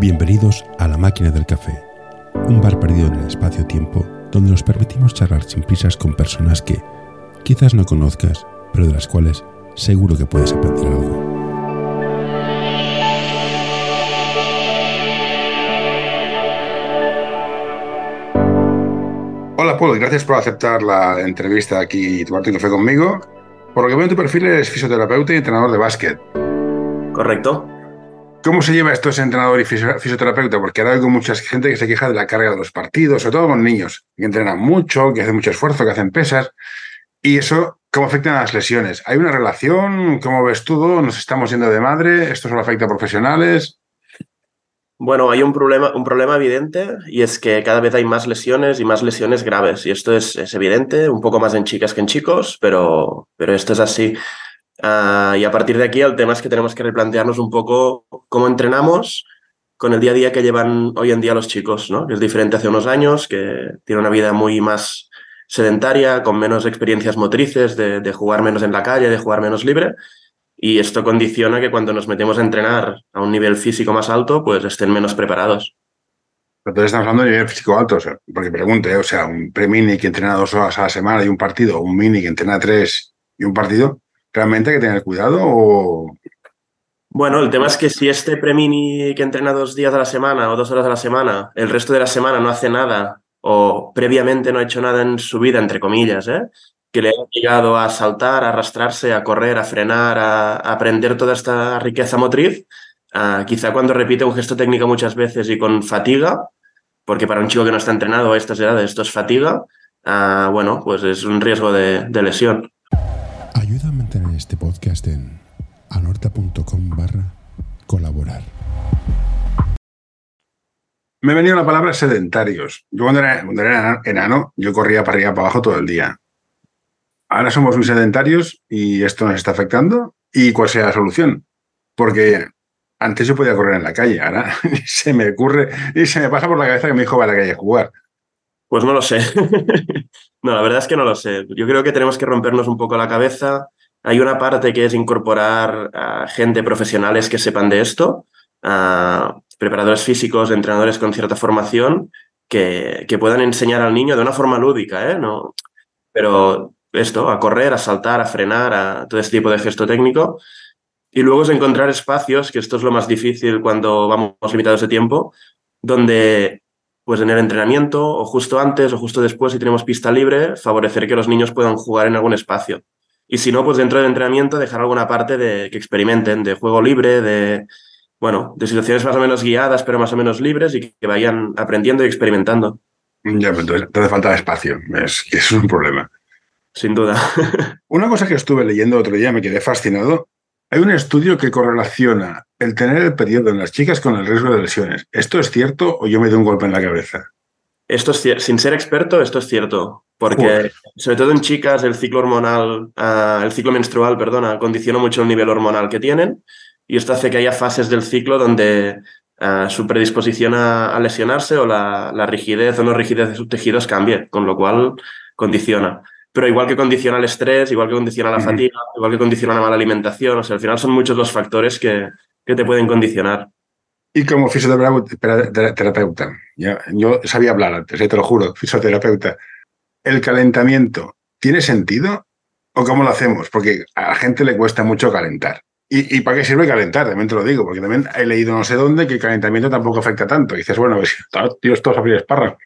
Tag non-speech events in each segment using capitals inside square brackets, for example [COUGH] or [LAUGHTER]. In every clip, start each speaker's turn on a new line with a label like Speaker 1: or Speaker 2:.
Speaker 1: Bienvenidos a La Máquina del Café, un bar perdido en el espacio-tiempo donde nos permitimos charlar sin prisas con personas que quizás no conozcas, pero de las cuales seguro que puedes aprender algo.
Speaker 2: Hola Paul, gracias por aceptar la entrevista aquí y tomarte un café conmigo. Por lo que veo en tu perfil eres fisioterapeuta y entrenador de básquet.
Speaker 3: Correcto.
Speaker 2: ¿Cómo se lleva esto ese entrenador y fisioterapeuta? Porque ahora hay mucha gente que se queja de la carga de los partidos, sobre todo con niños, que entrenan mucho, que hacen mucho esfuerzo, que hacen pesas. Y eso, ¿cómo afecta a las lesiones? ¿Hay una relación? ¿Cómo ves todo? ¿Nos estamos yendo de madre? ¿Esto solo afecta a profesionales?
Speaker 3: Bueno, hay un problema, un problema evidente y es que cada vez hay más lesiones y más lesiones graves. Y esto es, es evidente, un poco más en chicas que en chicos, pero, pero esto es así. Uh, y a partir de aquí el tema es que tenemos que replantearnos un poco cómo entrenamos con el día a día que llevan hoy en día los chicos, ¿no? Que es diferente hace unos años, que tiene una vida muy más sedentaria, con menos experiencias motrices, de, jugar menos en la calle, de jugar menos libre. Y esto condiciona que cuando nos metemos a entrenar a un nivel físico más alto, pues estén menos preparados.
Speaker 2: Entonces estamos hablando de nivel físico alto, o sea, porque pregunte, o sea, un pre-mini que entrena dos horas a la semana y un partido, un mini que entrena tres y un partido, ¿realmente hay que tener cuidado o...?
Speaker 3: Bueno, el tema es que si este premini que entrena dos días a la semana o dos horas a la semana, el resto de la semana no hace nada o previamente no ha hecho nada en su vida, entre comillas, ¿eh? que le ha llegado a saltar, a arrastrarse, a correr, a frenar, a, aprender toda esta riqueza motriz, uh, quizá cuando repite un gesto técnico muchas veces y con fatiga, porque para un chico que no está entrenado a estas edades esto es fatiga, uh, bueno, pues es un riesgo de lesión.
Speaker 1: Este podcast en anorta.com barra colaborar.
Speaker 2: Me ha venido la palabra sedentarios. Yo cuando era, cuando era, enano, yo corría para arriba para abajo todo el día. Ahora somos muy sedentarios y esto nos está afectando. ¿Y cuál sea la solución? Porque antes yo podía correr en la calle, ahora [LAUGHS] se me ocurre y se me pasa por la cabeza que mi hijo va a la calle a jugar.
Speaker 3: Pues no lo sé. [LAUGHS] no, la verdad es que no lo sé. Yo creo que tenemos que rompernos un poco la cabeza. Hay una parte que es incorporar a gente profesionales que sepan de esto, preparadores físicos, entrenadores con cierta formación, que, que puedan enseñar al niño de una forma lúdica, ¿eh? No, pero esto, a correr, a saltar, a frenar, a todo este tipo de gesto técnico. Y luego es encontrar espacios, que esto es lo más difícil cuando vamos limitados de tiempo, donde pues en el entrenamiento o justo antes o justo después, si tenemos pista libre, favorecer que los niños puedan jugar en algún espacio. Y si no, pues dentro del entrenamiento dejar alguna parte de que experimenten, de juego libre, de, bueno, de situaciones más o menos guiadas, pero más o menos libres y que vayan aprendiendo y experimentando.
Speaker 2: Ya, pero entonces te hace falta espacio, es es un problema.
Speaker 3: Sin duda. [LAUGHS]
Speaker 2: Una cosa que estuve leyendo otro día, me quedé fascinado. Hay un estudio que correlaciona el tener el periodo en las chicas con el riesgo de lesiones. ¿Esto es cierto o yo me doy un golpe en la cabeza?
Speaker 3: Esto es sin ser experto, esto es cierto, porque sobre todo en chicas el ciclo hormonal, uh, el ciclo menstrual, perdona, condiciona mucho el nivel hormonal que tienen y esto hace que haya fases del ciclo donde uh, su predisposición a, a lesionarse o la, la, rigidez o no rigidez de sus tejidos cambie, con lo cual condiciona. Pero igual que condiciona el estrés, igual que condiciona la uh -huh. fatiga, igual que condiciona la mala alimentación, o sea, al final son muchos los factores que, que te pueden condicionar.
Speaker 2: Y como fisioterapeuta, ya, yo sabía hablar antes, te lo juro, [LAUGHS] fisioterapeuta, ¿el calentamiento tiene sentido o cómo lo hacemos? Porque a la gente le cuesta mucho calentar. ¿Y, ¿Y, para qué sirve calentar? También te lo digo, porque también he leído no sé dónde que el calentamiento tampoco afecta tanto. Y dices, bueno, pues, tío, esto es abrir espárragos.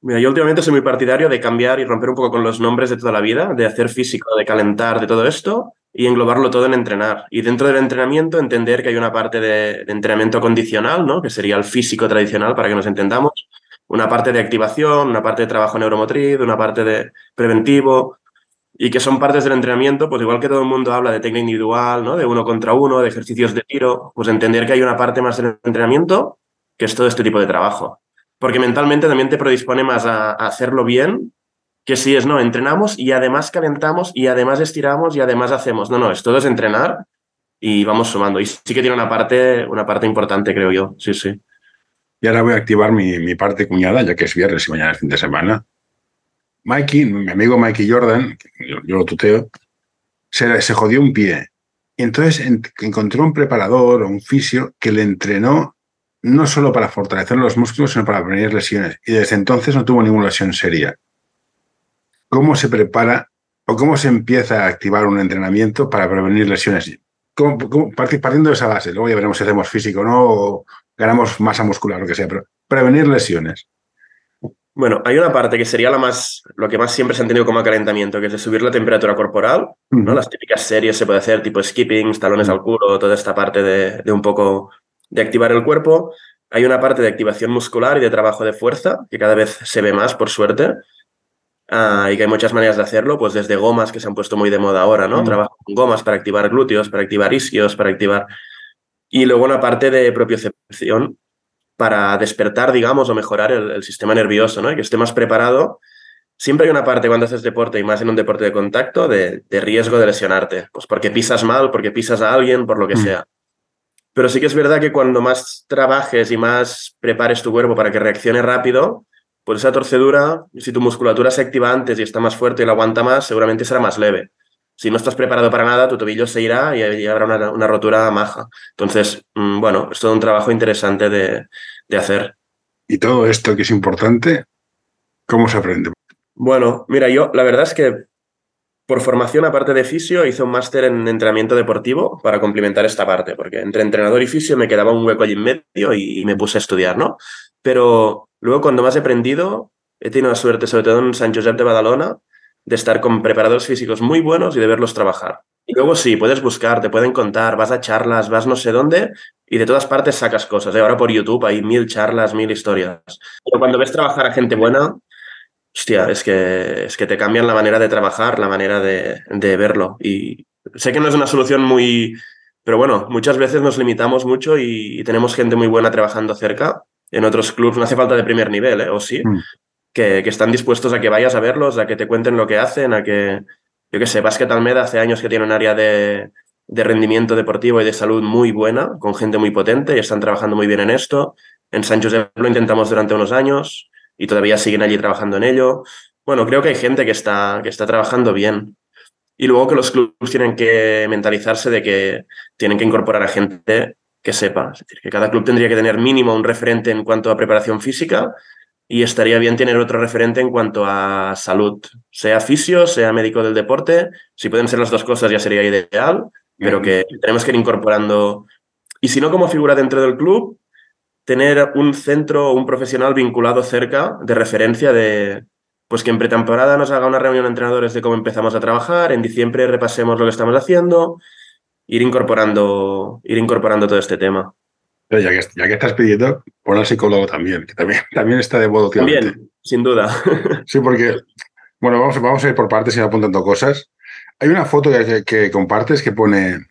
Speaker 3: Mira, yo últimamente soy muy partidario de cambiar y romper un poco con los nombres de toda la vida, de hacer físico, de calentar, de todo esto, y englobarlo todo en entrenar. Y dentro del entrenamiento entender que hay una parte de, entrenamiento condicional, ¿no? que sería el físico tradicional para que nos entendamos, una parte de activación, una parte de trabajo neuromotriz, una parte de preventivo, y que son partes del entrenamiento, pues igual que todo el mundo habla de técnica individual, ¿no? de uno contra uno, de ejercicios de tiro, pues entender que hay una parte más del entrenamiento que es todo este tipo de trabajo. Porque mentalmente también te predispone más a hacerlo bien que si es, no, entrenamos y además calentamos y además estiramos y además hacemos. No, no, es todo es entrenar y vamos sumando. Y sí que tiene una parte, una parte importante, creo yo. Sí, sí.
Speaker 2: Y ahora voy a activar mi, mi parte cuñada, ya que es viernes y mañana es fin de semana. Mikey, mi amigo Mikey Jordan, yo, yo lo tuteo, se, se, jodió un pie. Y entonces en, encontró un preparador o un fisio que le entrenó no solo para fortalecer los músculos, sino para prevenir lesiones. Y desde entonces no tuvo ninguna lesión seria. ¿Cómo se prepara o cómo se empieza a activar un entrenamiento para prevenir lesiones? partiendo de esa base, luego ya veremos si hacemos físico no, o ganamos masa muscular, lo que sea, pero prevenir lesiones.
Speaker 3: Bueno, hay una parte que sería la más, lo que más siempre se han tenido como calentamiento, que es de subir la temperatura corporal, ¿no? Las típicas series se puede hacer, tipo skipping, talones al culo, toda esta parte de, de, un poco de activar el cuerpo. Hay una parte de activación muscular y de trabajo de fuerza, que cada vez se ve más, por suerte, uh, y que hay muchas maneras de hacerlo, pues desde gomas que se han puesto muy de moda ahora, ¿no? Trabajo con gomas para activar glúteos, para activar isquios, para activar... Y luego una parte de propiocepción, para despertar, digamos, o mejorar el, sistema nervioso, ¿no? Y que esté más preparado. Siempre hay una parte cuando haces deporte, y más en un deporte de contacto, de, riesgo de lesionarte. Pues porque pisas mal, porque pisas a alguien, por lo que mm. sea. Pero sí que es verdad que cuando más trabajes y más prepares tu cuerpo para que reaccione rápido, pues esa torcedura, si tu musculatura se activa antes y está más fuerte y la aguanta más, seguramente será más leve si no estás preparado para nada, tu tobillo se irá y, habrá una, rotura maja. Entonces, mm, bueno, es todo un trabajo interesante de, hacer.
Speaker 2: Y todo esto que es importante, ¿cómo se aprende?
Speaker 3: Bueno, mira, yo la verdad es que por formación, aparte de fisio, hice un máster en entrenamiento deportivo para complementar esta parte, porque entre entrenador y fisio me quedaba un hueco allí en medio y, me puse a estudiar, ¿no? Pero luego cuando más he aprendido, he tenido la suerte, sobre todo en San Josep de Badalona, de estar con preparadores físicos muy buenos y de verlos trabajar. Y luego sí, puedes buscar, te pueden contar, vas a charlas, vas no sé dónde y de todas partes sacas cosas. ¿eh? Ahora por YouTube hay mil charlas, mil historias. Pero cuando ves trabajar a gente buena, hostia, es que, es que te cambian la manera de trabajar, la manera de, de verlo. Y sé que no es una solución muy... Pero bueno, muchas veces nos limitamos mucho y, tenemos gente muy buena trabajando cerca. En otros clubs no hace falta de primer nivel, ¿eh? o sí, mm que, están dispuestos a que vayas a verlos, a que te cuenten lo que hacen, a que, yo qué sé, Basket Almeda hace años que tiene un área de, de rendimiento deportivo y de salud muy buena, con gente muy potente y están trabajando muy bien en esto. En San José lo intentamos durante unos años y todavía siguen allí trabajando en ello. Bueno, creo que hay gente que está, que está trabajando bien. Y luego que los clubes tienen que mentalizarse de que tienen que incorporar a gente que sepa. Es decir, que cada club tendría que tener mínimo un referente en cuanto a preparación física y estaría bien tener otro referente en cuanto a salud, sea fisio, sea médico del deporte, si pueden ser las dos cosas ya sería ideal, pero que tenemos que ir incorporando, y si no como figura dentro del club, tener un centro, un profesional vinculado cerca de referencia de, pues que en pretemporada nos haga una reunión de entrenadores de cómo empezamos a trabajar, en diciembre repasemos lo que estamos haciendo, ir incorporando, ir incorporando todo este tema.
Speaker 2: Pero ya que, ya que estás pidiendo, pon al psicólogo también, que también, [LAUGHS] también está de moda
Speaker 3: También, sin duda. [LAUGHS]
Speaker 2: Sí, porque, bueno, vamos, vamos a ir por partes y apuntando cosas. Hay una foto que, que, compartes que pone,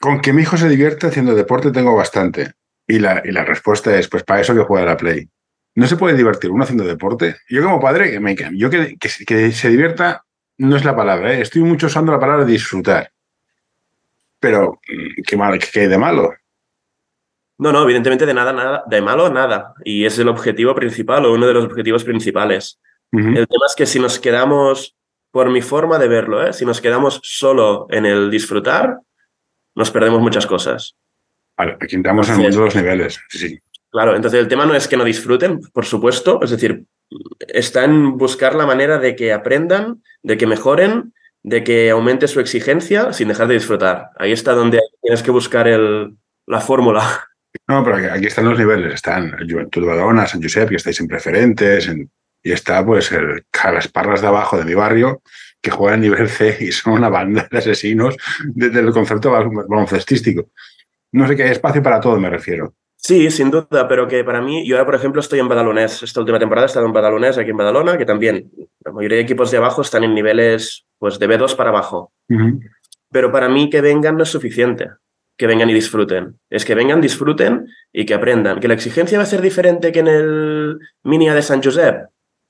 Speaker 2: con que mi hijo se divierte haciendo deporte tengo bastante. Y la, y la respuesta es, pues para eso que juega la Play. ¿No se puede divertir uno haciendo deporte? Yo como padre, yo que, que, se divierta no es la palabra, ¿eh? estoy mucho usando la palabra disfrutar. Pero, ¿qué, mal, qué hay de malo?
Speaker 3: No, no, evidentemente de nada, nada, de malo nada. Y es el objetivo principal o uno de los objetivos principales. El tema es que si nos quedamos, por mi forma de verlo, ¿eh? si nos quedamos solo en el disfrutar, nos perdemos muchas cosas.
Speaker 2: Vale, aquí entramos en todos los niveles. Sí.
Speaker 3: Claro, entonces el tema no es que no disfruten, por supuesto, es decir, está en buscar la manera de que aprendan, de que mejoren, de que aumente su exigencia sin dejar de disfrutar. Ahí está donde tienes que buscar el, la fórmula.
Speaker 2: No, pero aquí, están los niveles. Están Juventud de Badalona, San Josep, que estáis en preferentes. y está pues el, las parras de abajo de mi barrio que juegan nivel C y son una banda de asesinos desde el concepto baloncestístico. No sé qué hay espacio para todo, me refiero.
Speaker 3: Sí, sin duda, pero que para mí, yo ahora, por ejemplo, estoy en Badalonés. Esta última temporada he estado en Badalonés, aquí en Badalona, que también la mayoría de equipos de abajo están en niveles pues, de B2 para abajo. Pero para mí que vengan no es suficiente que vengan y disfruten. Es que vengan, disfruten y que aprendan. ¿Que la exigencia va a ser diferente que en el Minia de San Josep?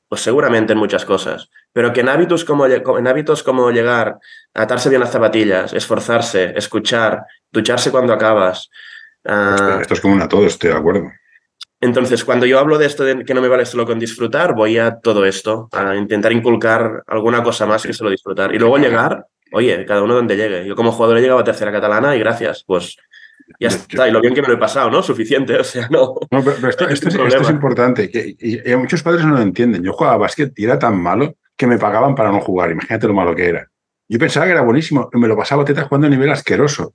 Speaker 3: Pues seguramente en muchas cosas. Pero que en hábitos como, en hábitos como llegar, atarse bien las zapatillas, esforzarse, escuchar, ducharse cuando acabas.
Speaker 2: Ah, esto es común a todos, estoy de acuerdo.
Speaker 3: Entonces, cuando yo hablo de esto de que no me vale solo con disfrutar, voy a todo esto, a intentar inculcar alguna cosa más que solo disfrutar. Y luego llegar Oye, cada uno donde llegue. Yo como jugador he llegado a tercera catalana y gracias. Pues Ya está, y lo bien que me lo he pasado, ¿no? Suficiente, [LAUGHS] o sea, no.
Speaker 2: No, pero, esto, [LAUGHS] esto, es, importante, que, y, muchos padres no lo entienden. Yo jugaba a básquet y era tan malo que me pagaban para no jugar, imagínate lo malo que era. Yo pensaba que era buenísimo, me lo pasaba teta jugando a nivel asqueroso.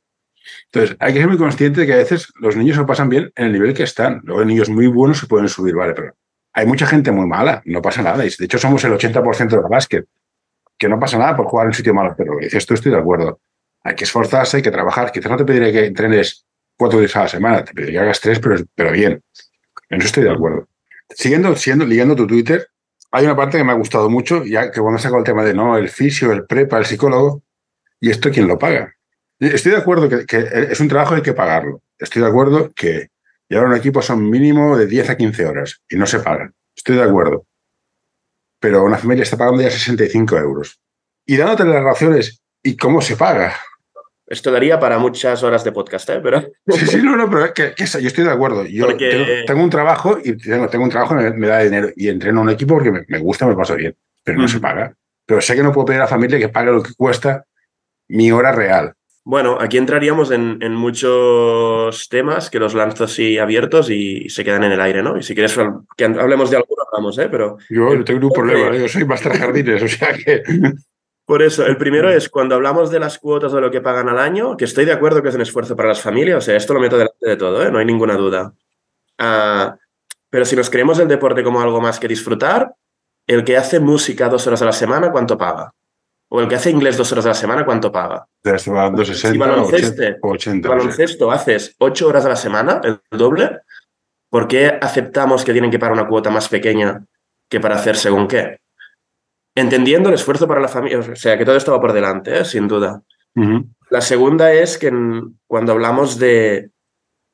Speaker 2: Entonces, hay que ser muy consciente de que a veces los niños se pasan bien en el nivel que están. Luego hay niños muy buenos se pueden subir, vale, pero hay mucha gente muy mala, no pasa nada. De hecho, somos el 80% del básquet, que no pasa nada por jugar en un sitio malo, pero esto estoy de acuerdo. Hay que esforzarse, hay que trabajar. Quizás no te pediré que entrenes cuatro días a la semana, te pediría que hagas tres, pero, pero bien. En eso estoy de acuerdo. Siguiendo, siguiendo, leyendo tu Twitter, hay una parte que me ha gustado mucho, ya que cuando sacado el tema de no, el fisio, el prepa, el psicólogo, ¿y esto quién lo paga? Estoy de acuerdo que, que es un trabajo, hay que pagarlo. Estoy de acuerdo que llevar un equipo son mínimo de 10 a 15 horas y no se pagan. Estoy de acuerdo. Pero una familia está pagando ya 65 euros. Y dándote las razones, ¿y cómo se paga?
Speaker 3: Esto daría para muchas horas de podcast, ¿eh? Pero...
Speaker 2: Sí, sí, no, no, pero que, yo estoy de acuerdo. Yo tengo, un trabajo y tengo, tengo un trabajo que me, da dinero y entreno a un equipo porque me, gusta, me paso bien, pero no se paga. Pero sé que no puedo pedir a la familia que pague lo que cuesta mi hora real.
Speaker 3: Bueno, aquí entraríamos en, muchos temas que los lanzo así abiertos y se quedan en el aire, ¿no? Y si quieres que hablemos de alguno, hablamos, ¿eh? Pero...
Speaker 2: Yo no tengo un problema, ¿eh? yo soy Master Jardines, o sea que... [LAUGHS]
Speaker 3: Por eso, el primero es cuando hablamos de las cuotas de lo que pagan al año, que estoy de acuerdo que es un esfuerzo para las familias, o sea, esto lo meto delante de todo, ¿eh? no hay ninguna duda. Ah, pero si nos creemos el deporte como algo más que disfrutar, el que hace música dos horas a la semana, ¿cuánto paga? O el que hace inglés dos horas a la semana, ¿cuánto paga?
Speaker 2: Si baloncesto, 80,
Speaker 3: baloncesto haces ocho horas a la semana, el doble, ¿por qué aceptamos que tienen que pagar una cuota más pequeña que para hacer según qué? Entendiendo el esfuerzo para la familia, o sea, que todo esto va por delante, ¿eh? sin duda. La segunda es que cuando hablamos de,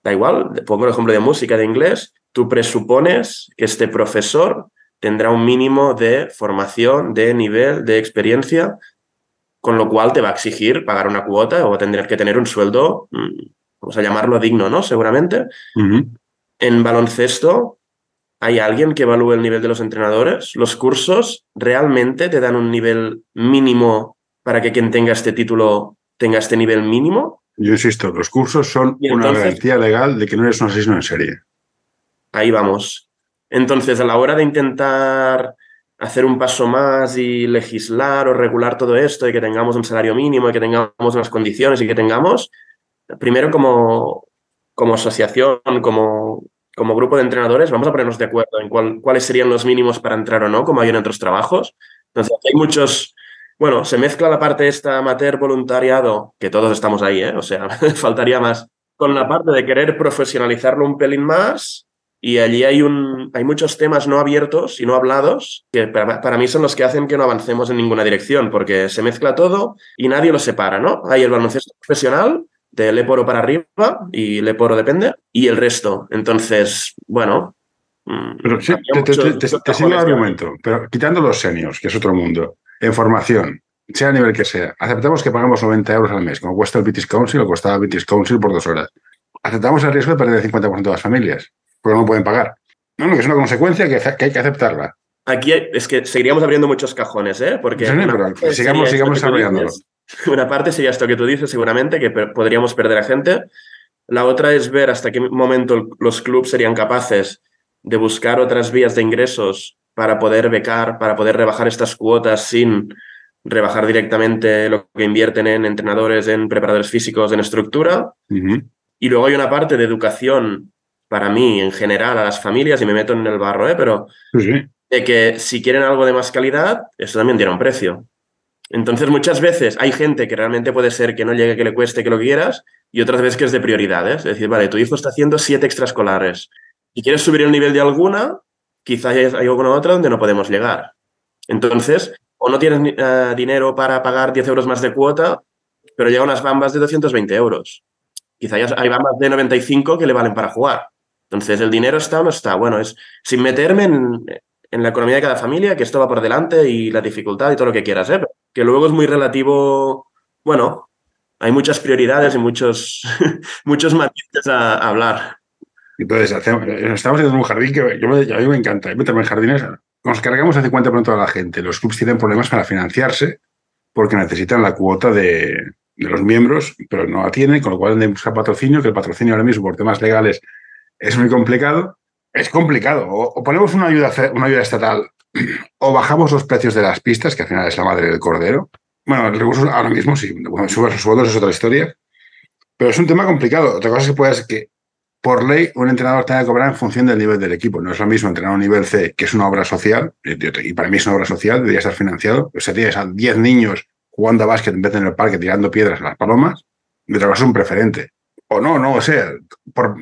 Speaker 3: da igual, pongo el ejemplo de música, de inglés, tú presupones que este profesor tendrá un mínimo de formación, de nivel, de experiencia, con lo cual te va a exigir pagar una cuota o tendrás que tener un sueldo, mm, vamos a llamarlo digno, ¿no? Seguramente. En baloncesto, ¿hay alguien que evalúe el nivel de los entrenadores? ¿Los cursos realmente te dan un nivel mínimo para que quien tenga este título tenga este nivel mínimo?
Speaker 2: Yo insisto, los cursos son una garantía legal de que no eres un asesino en serie.
Speaker 3: Ahí vamos. Entonces, a la hora de intentar hacer un paso más y legislar o regular todo esto y que tengamos un salario mínimo y que tengamos unas condiciones y que tengamos, primero como, como asociación, como, como grupo de entrenadores, vamos a ponernos de acuerdo en cuáles serían los mínimos para entrar o no, como hay en otros trabajos. Entonces, hay muchos, bueno, se mezcla la parte esta amateur voluntariado, que todos estamos ahí, ¿eh? o sea, [LAUGHS] faltaría más, con la parte de querer profesionalizarlo un pelín más y allí hay, un, hay muchos temas no abiertos y no hablados que para, mí son los que hacen que no avancemos en ninguna dirección, porque se mezcla todo y nadie lo separa, ¿no? Hay el baloncesto profesional, de Leporo para arriba y Leporo depende, y el resto. Entonces, bueno.
Speaker 2: Mm, pero sí, te, sigo el argumento, pero quitando los seniors, que es otro mundo, en formación, sea a nivel que sea, aceptamos que pagamos 90 euros al mes, como cuesta el British Council o costaba el British Council por dos horas. Aceptamos el riesgo de perder el 50% de las familias porque no pueden pagar. No, no, que es una consecuencia que, hay que aceptarla.
Speaker 3: Aquí es que seguiríamos abriendo muchos cajones, ¿eh? Porque
Speaker 2: sigamos, sigamos desarrollándolo.
Speaker 3: Una parte sería esto que tú dices, seguramente, que podríamos perder a gente. La otra es ver hasta qué momento los clubes serían capaces de buscar otras vías de ingresos para poder becar, para poder rebajar estas cuotas sin rebajar directamente lo que invierten en entrenadores, en preparadores físicos, en estructura. Y luego hay una parte de educación para mí, en general, a las familias, y me meto en el barro, ¿eh? pero de que si quieren algo de más calidad, eso también tiene un precio. Entonces, muchas veces hay gente que realmente puede ser que no llegue, que le cueste, que lo quieras, y otras veces que es de prioridades. Es decir, vale, tu hijo está haciendo siete extraescolares. Si quieres subir el nivel de alguna, quizás hay alguna otra donde no podemos llegar. Entonces, o no tienes eh, dinero para pagar 10 euros más de cuota, pero llega unas bambas de 220 euros. Quizás hay bambas de 95 que le valen para jugar. Entonces, ¿el dinero está o no está? Bueno, es sin meterme en, la economía de cada familia, que esto va por delante y la dificultad y todo lo que quieras, ¿eh? que luego es muy relativo, bueno, hay muchas prioridades y muchos, [LAUGHS] muchos matices a, hablar.
Speaker 2: Entonces, estamos en un jardín que yo a mí me encanta, meterme en jardines, nos cargamos el 50% de la gente. Los clubs tienen problemas para financiarse porque necesitan la cuota de, de los miembros, pero no la tienen, con lo cual deben buscar patrocinio, que el patrocinio ahora mismo por temas legales es muy complicado. Es complicado. O, ponemos una ayuda, una ayuda estatal [CLEARS THROAT] o bajamos los precios de las pistas, que al final es la madre del cordero. Bueno, el recurso ahora mismo sí, bueno, los sueldos es otra historia, pero es un tema complicado. Otra cosa que puede ser que por ley un entrenador tenga que cobrar en función del nivel del equipo. No es lo mismo entrenar a un nivel C, que es una obra social, y para mí es una obra social, debería estar financiado. O sea, tienes a 10 niños jugando a básquet en vez de en el parque tirando piedras a las palomas, y otra es un preferente. O no, no, o sea,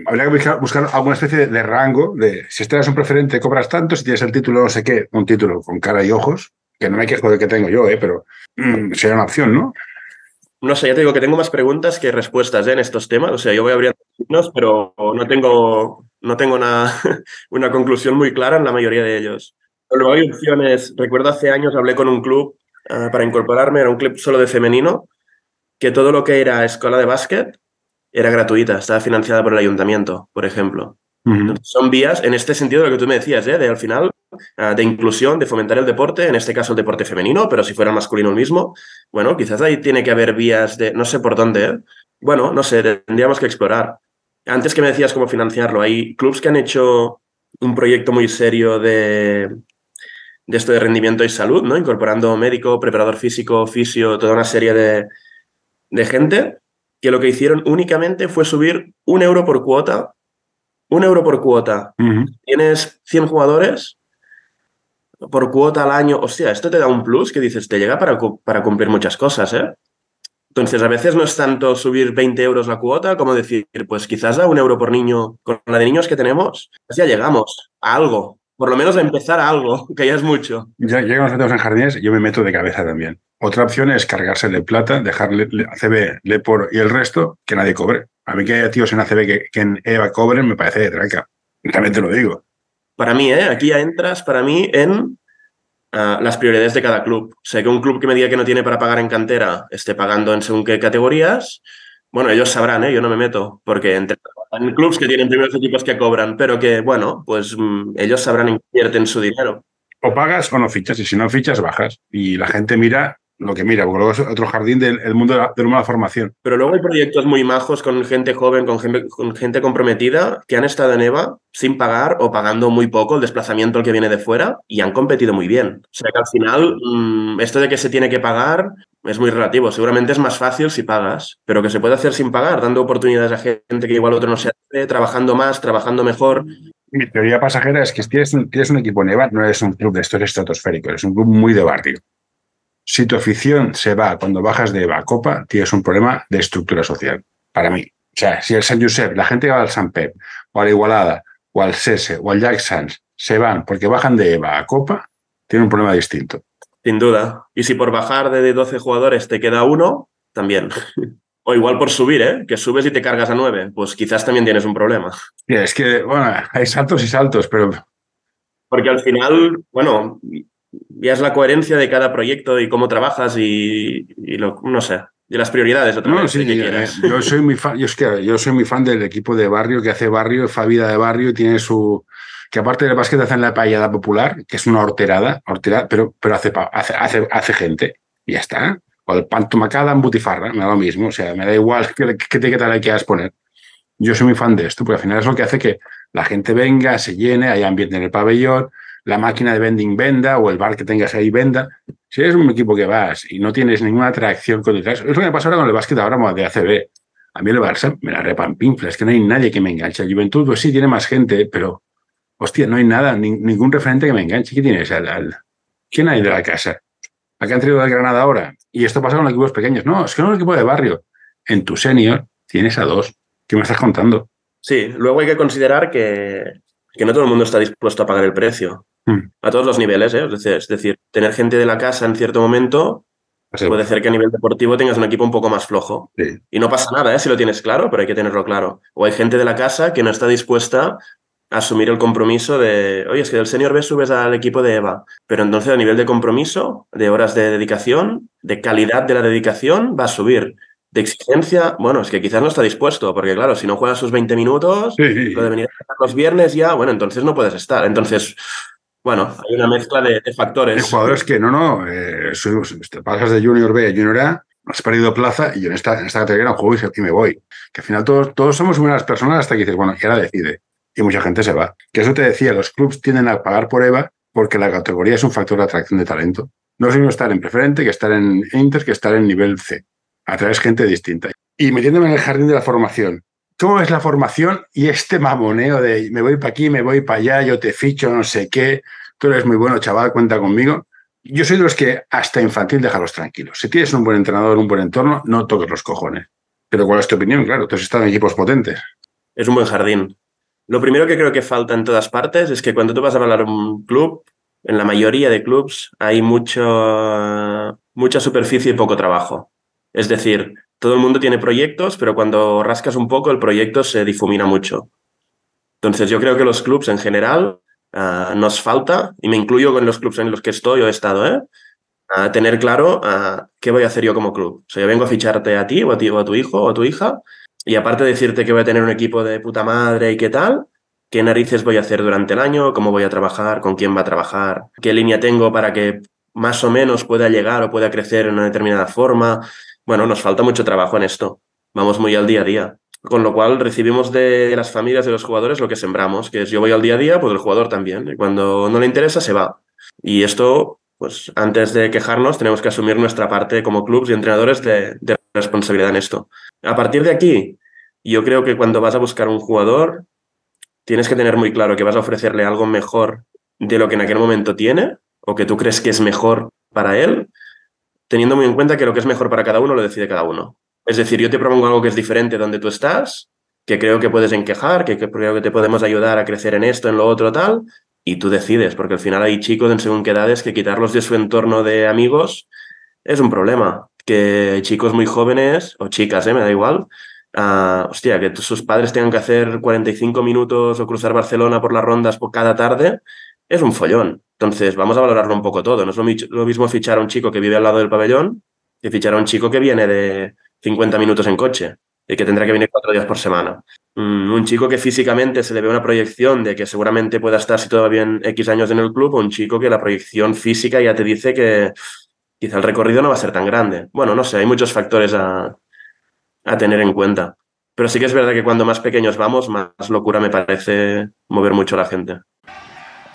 Speaker 2: habría que buscar, alguna especie de, rango de si este es un preferente cobras tanto, si tienes el título no sé qué, un título con cara y ojos, que no me quejo de que tengo yo, ¿eh? pero mm, sería una opción, ¿no?
Speaker 3: No sé, ya te digo que tengo más preguntas que respuestas ¿eh? en estos temas. O sea, yo voy abriendo signos, pero no tengo, no tengo una, [LAUGHS] una conclusión muy clara en la mayoría de ellos. Luego hay opciones. Recuerdo hace años hablé con un club ah, para incorporarme, era un club solo de femenino, que todo lo que era escuela de básquet era gratuita, estaba financiada por el ayuntamiento, por ejemplo. son vías en este sentido de lo que tú me decías, ¿eh? de al final Ah, de inclusión, de fomentar el deporte, en este caso el deporte femenino, pero si fuera masculino el mismo, bueno, quizás ahí tiene que haber vías de, no sé por dónde, ¿eh? bueno, no sé, tendríamos que explorar. Antes que me decías cómo financiarlo, hay clubs que han hecho un proyecto muy serio de, de esto de rendimiento y salud, ¿no? Incorporando médico, preparador físico, fisio, toda una serie de, de gente que lo que hicieron únicamente fue subir un euro por cuota. Un euro por cuota. Tienes 100 jugadores, por cuota al año, hostia, esto te da un plus que dices, te llega para, para cumplir muchas cosas, ¿eh? Entonces, a veces no es tanto subir 20 euros la cuota como decir, pues quizás a un euro por niño, con la de niños que tenemos, pues ya llegamos a algo, por lo menos a empezar a algo, [LAUGHS] que ya es mucho.
Speaker 2: Ya llegamos a en jardines, yo me meto de cabeza también. Otra opción es cargársele plata, dejarle ACB, Lepor y el resto, que nadie cobre. A mí que haya tíos en ACB que, que en EVA cobren me parece de traca. También te lo digo
Speaker 3: para mí, ¿eh? aquí ya entras para mí en ah, las prioridades de cada club. O sea, que un club que me diga que no tiene para pagar en cantera esté pagando en según qué categorías, bueno, ellos sabrán, ¿eh? yo no me meto, porque entre en clubs que tienen primeros equipos que cobran, pero que, bueno, pues mm, ellos sabrán invierten su dinero.
Speaker 2: O pagas o no fichas, y si no fichas, bajas. Y la gente mira lo que mira, porque luego es otro jardín del, mundo de la, de formación.
Speaker 3: Pero luego hay proyectos muy majos con gente joven, con gente, comprometida, que han estado en EVA sin pagar o pagando muy poco el desplazamiento al que viene de fuera y han competido muy bien. O sea que al final, mm, esto de que se tiene que pagar es muy relativo. Seguramente es más fácil si pagas, pero que se puede hacer sin pagar, dando oportunidades a gente que igual otro no se hace, trabajando más, trabajando mejor.
Speaker 2: Mi teoría pasajera es que tienes un, tienes un equipo en EVA, no eres un club de estos estratosféricos, es un club muy de barrio. Si tu afición se va cuando bajas de EVA a Copa, tienes un problema de estructura social, para mí. O sea, si el San Josep, la gente que va al San Pep, o a la Igualada, o al Sese, o al Jack Sands, se van porque bajan de EVA a Copa, tiene un problema distinto.
Speaker 3: Sin duda. Y si por bajar de 12 jugadores te queda uno, también. O igual por subir, ¿eh? Que subes y te cargas a nueve. Pues quizás también tienes un problema.
Speaker 2: es que, bueno, hay saltos y saltos, pero...
Speaker 3: Porque al final, bueno, es la coherencia de cada proyecto y cómo trabajas y, lo, no sé, de las prioridades otra no, sí,
Speaker 2: eh, Yo soy muy fan, yo, es que, yo soy muy fan del equipo de barrio que hace barrio, fa vida de barrio y tiene su que aparte del básquet hacen la paellada popular, que es una horterada, horterada pero, pero hace, hace, hace, gente y ya está. O el pan tomacada en butifarra, me da lo mismo, o sea, me da igual qué, qué etiqueta le quieras poner. Yo soy muy fan de esto, porque al final es lo que hace que la gente venga, se llene, haya ambiente en el pabellón, la máquina de vending venda o el bar que tengas ahí venda. Si eres un equipo que vas y no tienes ninguna atracción con detrás, es lo que me pasa ahora con el básquet ahora de ACB. A mí el Barça me la repampinfla, es que no hay nadie que me enganche. El Juventud, pues sí, tiene más gente, pero hostia, no hay nada, ningún referente que me enganche. ¿Qué tienes? Al, ¿Quién hay de la casa? ¿A qué han traído de Granada ahora? Y esto pasa con equipos pequeños. No, es que no es un equipo de barrio. En tu senior tienes a dos. ¿Qué me estás contando?
Speaker 3: Sí, luego hay que considerar que, que no todo el mundo está dispuesto a pagar el precio. Hmm. A todos los niveles, ¿eh? es, decir, tener gente de la casa en cierto momento puede hacer que a nivel deportivo tengas un equipo un poco más flojo. Y no pasa nada ¿eh? si lo tienes claro, pero hay que tenerlo claro. O hay gente de la casa que no está dispuesta a asumir el compromiso de, oye, es que del senior B subes al equipo de EVA, pero entonces a nivel de compromiso, de horas de dedicación, de calidad de la dedicación, va a subir. De exigencia, bueno, es que quizás no está dispuesto, porque claro, si no juegas sus 20 minutos, lo de venir los viernes ya, bueno, entonces no puedes estar. Entonces, bueno, hay una mezcla de, factores.
Speaker 2: Hay jugadores que no, no, eh, pasas de Junior B a Junior A, has perdido plaza y yo en esta, esta categoría no juego y, me voy. Que al final todos, todos somos buenas personas hasta que dices, bueno, y ahora decide. Y mucha gente se va. Que eso te decía, los clubs tienden a pagar por EVA porque la categoría es un factor de atracción de talento. No es mismo estar en preferente que estar en Inter, que estar en nivel C. Atraes gente distinta. Y metiéndome en el jardín de la formación. ¿Cómo es la formación y este mamoneo de me voy para aquí, me voy para allá, yo te ficho, no sé qué, tú eres muy bueno, chaval, cuenta conmigo? Yo soy de los que hasta infantil déjalos tranquilos. Si tienes un buen entrenador, un buen entorno, no toques los cojones. Pero ¿cuál es tu opinión? Claro, tú has estado en equipos potentes.
Speaker 3: Es un buen jardín. Lo primero que creo que falta en todas partes es que cuando tú vas a hablar un club, en la mayoría de clubs hay mucho, mucha superficie y poco trabajo. Es decir, todo el mundo tiene proyectos, pero cuando rascas un poco el proyecto se difumina mucho. Entonces yo creo que los clubs en general Ah, nos falta, y me incluyo con los clubes en los que estoy o he estado, ¿eh? tener claro uh, qué voy a hacer yo como club. O sea, yo vengo a ficharte a ti o a, ti, o a tu hijo o a tu hija, y aparte de decirte que voy a tener un equipo de puta madre y qué tal, qué narices voy a hacer durante el año, cómo voy a trabajar, con quién va a trabajar, qué línea tengo para que más o menos pueda llegar o pueda crecer en una determinada forma. Bueno, nos falta mucho trabajo en esto. Vamos muy al día a día. Con lo cual recibimos de las familias de los jugadores lo que sembramos, que es yo voy al día a día, pues el jugador también. Y cuando no le interesa, se va. Y esto, pues antes de quejarnos, tenemos que asumir nuestra parte como clubes y entrenadores de, responsabilidad en esto. A partir de aquí, yo creo que cuando vas a buscar un jugador, tienes que tener muy claro que vas a ofrecerle algo mejor de lo que en aquel momento tiene o que tú crees que es mejor para él, teniendo muy en cuenta que lo que es mejor para cada uno lo decide cada uno. Es decir, yo te propongo algo que es diferente donde tú estás, que creo que puedes enquejar, que, creo que te podemos ayudar a crecer en esto, en lo otro, tal, y tú decides, porque al final hay chicos en según qué edades que quitarlos de su entorno de amigos es un problema. Que chicos muy jóvenes, o chicas, ¿eh? me da igual, uh, hostia, que sus padres tengan que hacer 45 minutos o cruzar Barcelona por las rondas por cada tarde, es un follón. Entonces, vamos a valorarlo un poco todo. No es lo mismo fichar a un chico que vive al lado del pabellón que fichar a un chico que viene de, 50 minutos en coche y que tendrá que venir cuatro días por semana. Mm, un chico que físicamente se le ve una proyección de que seguramente pueda estar, si todo va bien, X años en el club, o un chico que la proyección física ya te dice que quizá el recorrido no va a ser tan grande. Bueno, no sé, hay muchos factores a, a tener en cuenta. Pero sí que es verdad que cuando más pequeños vamos, más locura me parece mover mucho a la gente.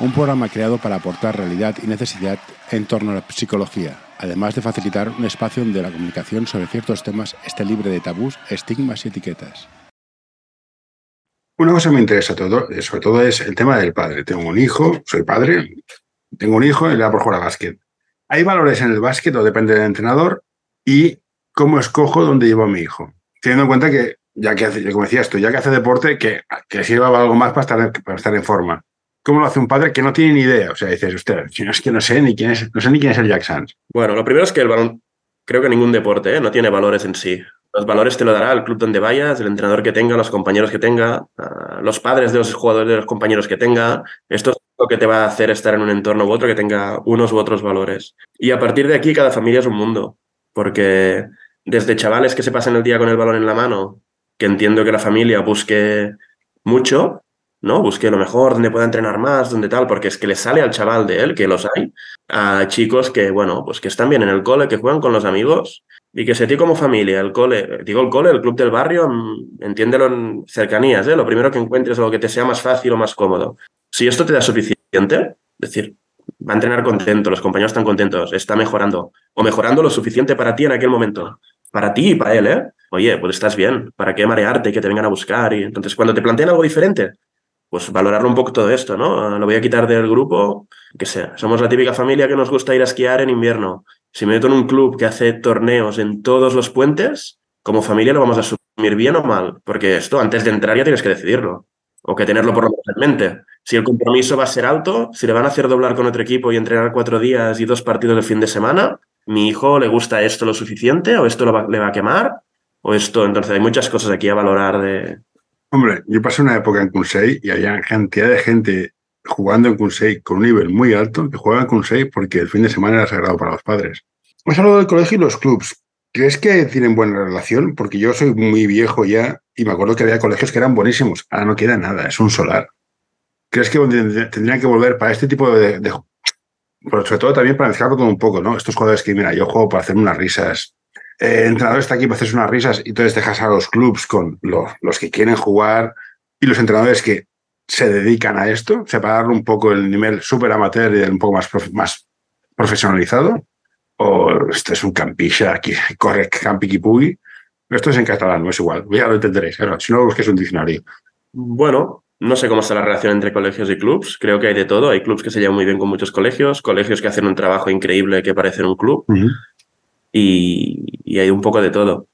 Speaker 1: Un programa creado para aportar realidad y necesidad en torno a la psicología, además de facilitar un espacio donde la comunicación sobre ciertos temas esté libre de tabús, estigmas y etiquetas.
Speaker 2: Una cosa que me interesa todo, eh, sobre todo es el tema del padre. Tengo un hijo, soy padre, tengo un hijo y le da por jugar a básquet. ¿Hay valores en el básquet o depende del entrenador? ¿Y cómo escojo dónde llevo a mi hijo? Teniendo en cuenta que, ya que hace, como decía esto, ya que hace deporte, que, que sirva algo más para estar, para estar en forma. ¿Cómo lo hace un padre que no tiene ni idea? O sea, dices, usted, es que no sé ni quién es, no sé ni quién es el Jack Sands.
Speaker 3: Bueno, lo primero es que el balón, creo que ningún deporte ¿eh? no tiene valores en sí. Los valores te lo dará el club donde vayas, el entrenador que tenga, los compañeros que tenga, ah, los padres de los jugadores, de los compañeros que tenga. Esto es lo que te va a hacer estar en un entorno u otro que tenga unos u otros valores. Y a partir de aquí, cada familia es un mundo. Porque desde chavales que se pasan el día con el balón en la mano, que entiendo que la familia busque mucho, ¿no? Busque lo mejor, donde pueda entrenar más, donde tal, porque es que le sale al chaval de él, que los hay, a chicos que, bueno, pues que están bien en el cole, que juegan con los amigos y que se ti como familia, el cole, digo el cole, el club del barrio, mm, entiéndelo en cercanías, ¿eh? Lo primero que encuentres o que te sea más fácil o más cómodo. Si esto te da suficiente, es decir, va a entrenar contento, los compañeros están contentos, está mejorando, o mejorando lo suficiente para ti en aquel momento. Para ti y para él, ¿eh? Oye, pues estás bien, ¿para qué marearte y que te vengan a buscar? Y entonces, cuando te plantean algo diferente, pues valorarlo un poco todo esto, ¿no? Lo voy a quitar del grupo, que sea. Somos la típica familia que nos gusta ir a esquiar en invierno. Si me meto en un club que hace torneos en todos los puentes, como familia lo vamos a asumir bien o mal, porque esto antes de entrar ya tienes que decidirlo, o que tenerlo por lo menos en mente. Si el compromiso va a ser alto, si le van a hacer doblar con otro equipo y entrenar cuatro días y dos partidos el fin de semana, mi hijo le gusta esto lo suficiente, o esto le va a quemar, o esto. Entonces hay muchas cosas aquí a valorar de,
Speaker 2: Hombre, yo pasé una época en Kunsei y había cantidad de gente jugando en Kunsei con un nivel muy alto que jugaba en Kunsei porque el fin de semana era sagrado para los padres. Hemos hablado del colegio y los clubs. ¿Crees que tienen buena relación? Porque yo soy muy viejo ya y me acuerdo que había colegios que eran buenísimos. Ahora no queda nada, es un solar. ¿Crees que tendrían que volver para este tipo de, de, sobre todo también para mezclarlo todo un poco, ¿no? Estos jugadores que, mira, yo juego para hacer unas risas. Eh, el entrenador está aquí para hacer unas risas y entonces dejas a los clubs con los, los que quieren jugar y los entrenadores que se dedican a esto, separarlo un poco el nivel súper amateur y el un poco más, más profesionalizado o este es un campilla aquí, corre campi pugui. Esto es en catalán, no es igual. Ya lo entenderéis. si no, es un diccionario.
Speaker 3: Bueno, no sé cómo está la relación entre colegios y clubs. Creo que hay de todo. Hay clubs que se llevan muy bien con muchos colegios, colegios que hacen un trabajo increíble que parecen un club. Y, hay un poco de todo.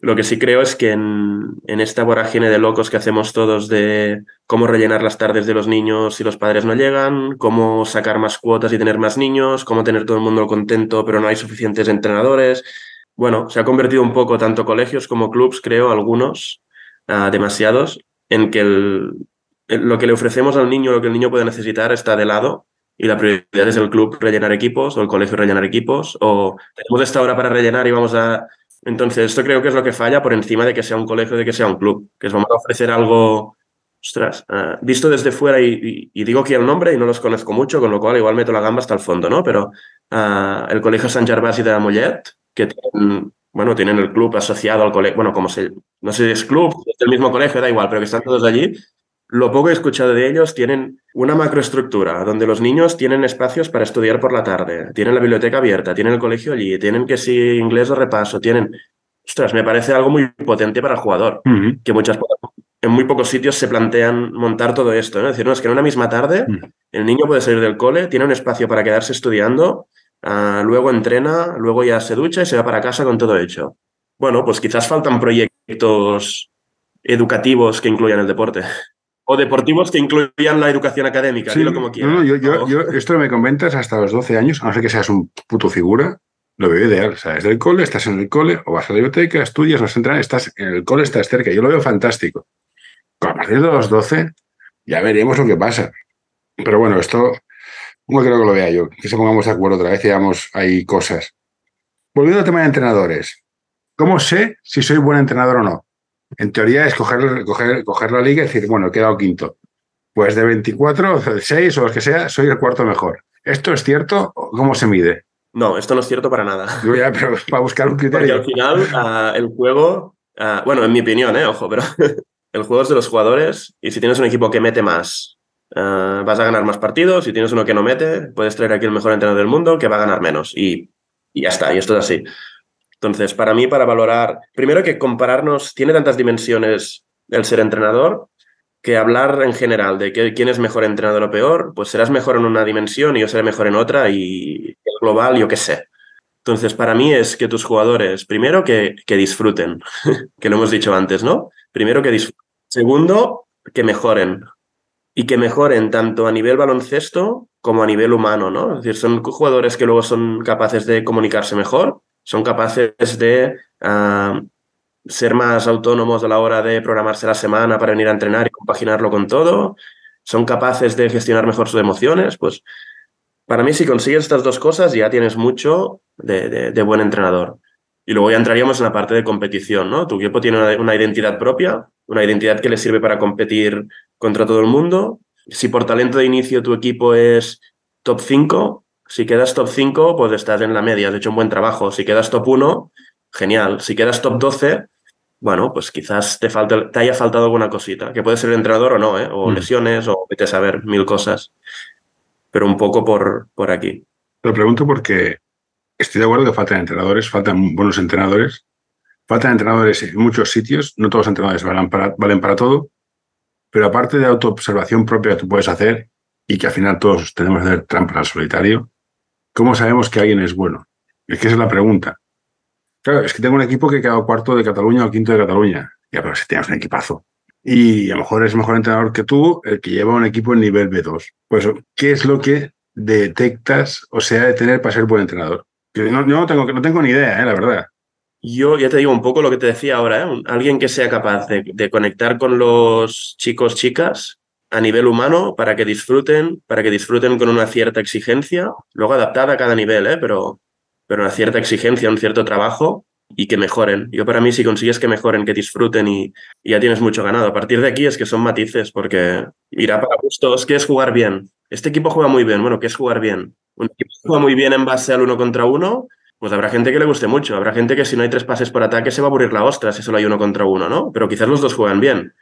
Speaker 3: Lo que sí creo es que en, esta vorágine de locos que hacemos todos de cómo rellenar las tardes de los niños si los padres no llegan, cómo sacar más cuotas y tener más niños, cómo tener todo el mundo contento pero no hay suficientes entrenadores. Bueno, se ha convertido un poco tanto colegios como clubs, creo, algunos, demasiados, en que lo que le ofrecemos al niño, lo que el niño puede necesitar está de lado y la prioridad es el club rellenar equipos o el colegio rellenar equipos o tenemos esta hora para rellenar y vamos a entonces, esto creo que es lo que falla por encima de que sea un colegio, de que sea un club, que es vamos a ofrecer algo, ostras, uh, visto desde fuera y, y, y, digo aquí el nombre y no los conozco mucho, con lo cual igual meto la gamba hasta el fondo, ¿no? Pero uh, el Colegio San Gervasi de la Mollet, que tienen, bueno, tienen el club asociado al colegio, bueno, como se, no sé si es club, es del mismo colegio, da igual, pero que están todos allí, lo poco he escuchado de ellos, tienen una macroestructura donde los niños tienen espacios para estudiar por la tarde, tienen la biblioteca abierta, tienen el colegio allí, tienen que si inglés o repaso, tienen... Ostras, me parece algo muy potente para el jugador, uh -huh. que muchas, en muy pocos sitios se plantean montar todo esto. ¿no? Es decir, no, es que en una misma tarde uh -huh. el niño puede salir del cole, tiene un espacio para quedarse estudiando, uh, luego entrena, luego ya se ducha y se va para casa con todo hecho. Bueno, pues quizás faltan proyectos educativos que incluyan el deporte o deportivos que incluyan la educación académica, sí, dilo como quieras.
Speaker 2: No, no, yo, yo, yo, esto me comentas hasta los 12 años, a no ser que seas un puto figura, lo veo ideal. O sea, es del cole, estás en el cole, o vas a la biblioteca, estudias, vas a entrar, estás en el cole, estás cerca. Yo lo veo fantástico. A partir de los 12, ya veremos lo que pasa. Pero bueno, esto, no creo que lo vea yo, que se pongamos de acuerdo otra vez y digamos, hay cosas. Volviendo al tema de entrenadores, ¿cómo sé si soy buen entrenador o no? En teoría es coger, coger, coger la liga y decir, bueno, he quedado quinto. Pues de 24, de 6 o lo que sea, soy el cuarto mejor. ¿Esto es cierto? ¿Cómo se mide?
Speaker 3: No, esto no es cierto para nada.
Speaker 2: Yo ya, pero para buscar un criterio.
Speaker 3: Porque al final, uh, el juego, uh, bueno, en mi opinión, eh, ojo, pero [LAUGHS] el juego es de los jugadores y si tienes un equipo que mete más, uh, vas a ganar más partidos. Si tienes uno que no mete, puedes traer aquí el mejor entrenador del mundo que va a ganar menos. Y, y ya está, y esto es así. Entonces, para mí, para valorar, primero que compararnos, tiene tantas dimensiones el ser entrenador, que hablar en general de que, quién es mejor entrenador o peor, pues serás mejor en una dimensión y yo seré mejor en otra y global, yo qué sé. Entonces, para mí es que tus jugadores, primero, que, que disfruten, [LAUGHS] que lo hemos dicho antes, ¿no? Primero, que disfruten. Segundo, que mejoren. Y que mejoren tanto a nivel baloncesto como a nivel humano, ¿no? Es decir, son jugadores que luego son capaces de comunicarse mejor, son capaces de uh, ser más autónomos a la hora de programarse la semana para venir a entrenar y compaginarlo con todo, son capaces de gestionar mejor sus emociones, pues para mí si consigues estas dos cosas ya tienes mucho de, de, de buen entrenador. Y luego ya entraríamos en la parte de competición, ¿no? Tu equipo tiene una, una identidad propia, una identidad que le sirve para competir contra todo el mundo. Si por talento de inicio tu equipo es top 5, si quedas top 5, pues estás en la media, has hecho un buen trabajo. Si quedas top 1, genial. Si quedas top 12, bueno, pues quizás te, falte, te haya faltado alguna cosita, que puede ser el entrenador o no, ¿eh? o mm. lesiones, o vete a saber mil cosas. Pero un poco por, por aquí.
Speaker 2: Lo pregunto porque estoy de acuerdo que faltan entrenadores, faltan buenos entrenadores, faltan entrenadores en muchos sitios, no todos los entrenadores valen para, valen para todo, pero aparte de autoobservación propia que tú puedes hacer y que al final todos tenemos que hacer trampas al solitario, ¿Cómo sabemos que alguien es bueno? Es que esa es la pregunta. Claro, es que tengo un equipo que quedado cuarto de Cataluña o quinto de Cataluña. Ya, pero si tienes un equipazo. Y a lo mejor es mejor entrenador que tú el que lleva un equipo en nivel B2. Pues, ¿qué es lo que detectas o sea de tener para ser buen entrenador? Yo no, no, tengo, no tengo ni idea, ¿eh? la verdad.
Speaker 3: Yo ya te digo un poco lo que te decía ahora, ¿eh? alguien que sea capaz de, conectar con los chicos, chicas a nivel humano para que disfruten, para que disfruten con una cierta exigencia, luego adaptada a cada nivel, ¿eh? pero, pero una cierta exigencia, un cierto trabajo y que mejoren. Yo para mí si consigues que mejoren, que disfruten y, ya tienes mucho ganado. A partir de aquí es que son matices porque irá para gustos, ¿qué es jugar bien? Este equipo juega muy bien, bueno, ¿qué es jugar bien? Un equipo juega muy bien en base al uno contra uno, pues habrá gente que le guste mucho. Habrá gente que si no hay tres pases por ataque se va a aburrir la ostra si solo hay uno contra uno, ¿no? Pero quizás los dos juegan bien.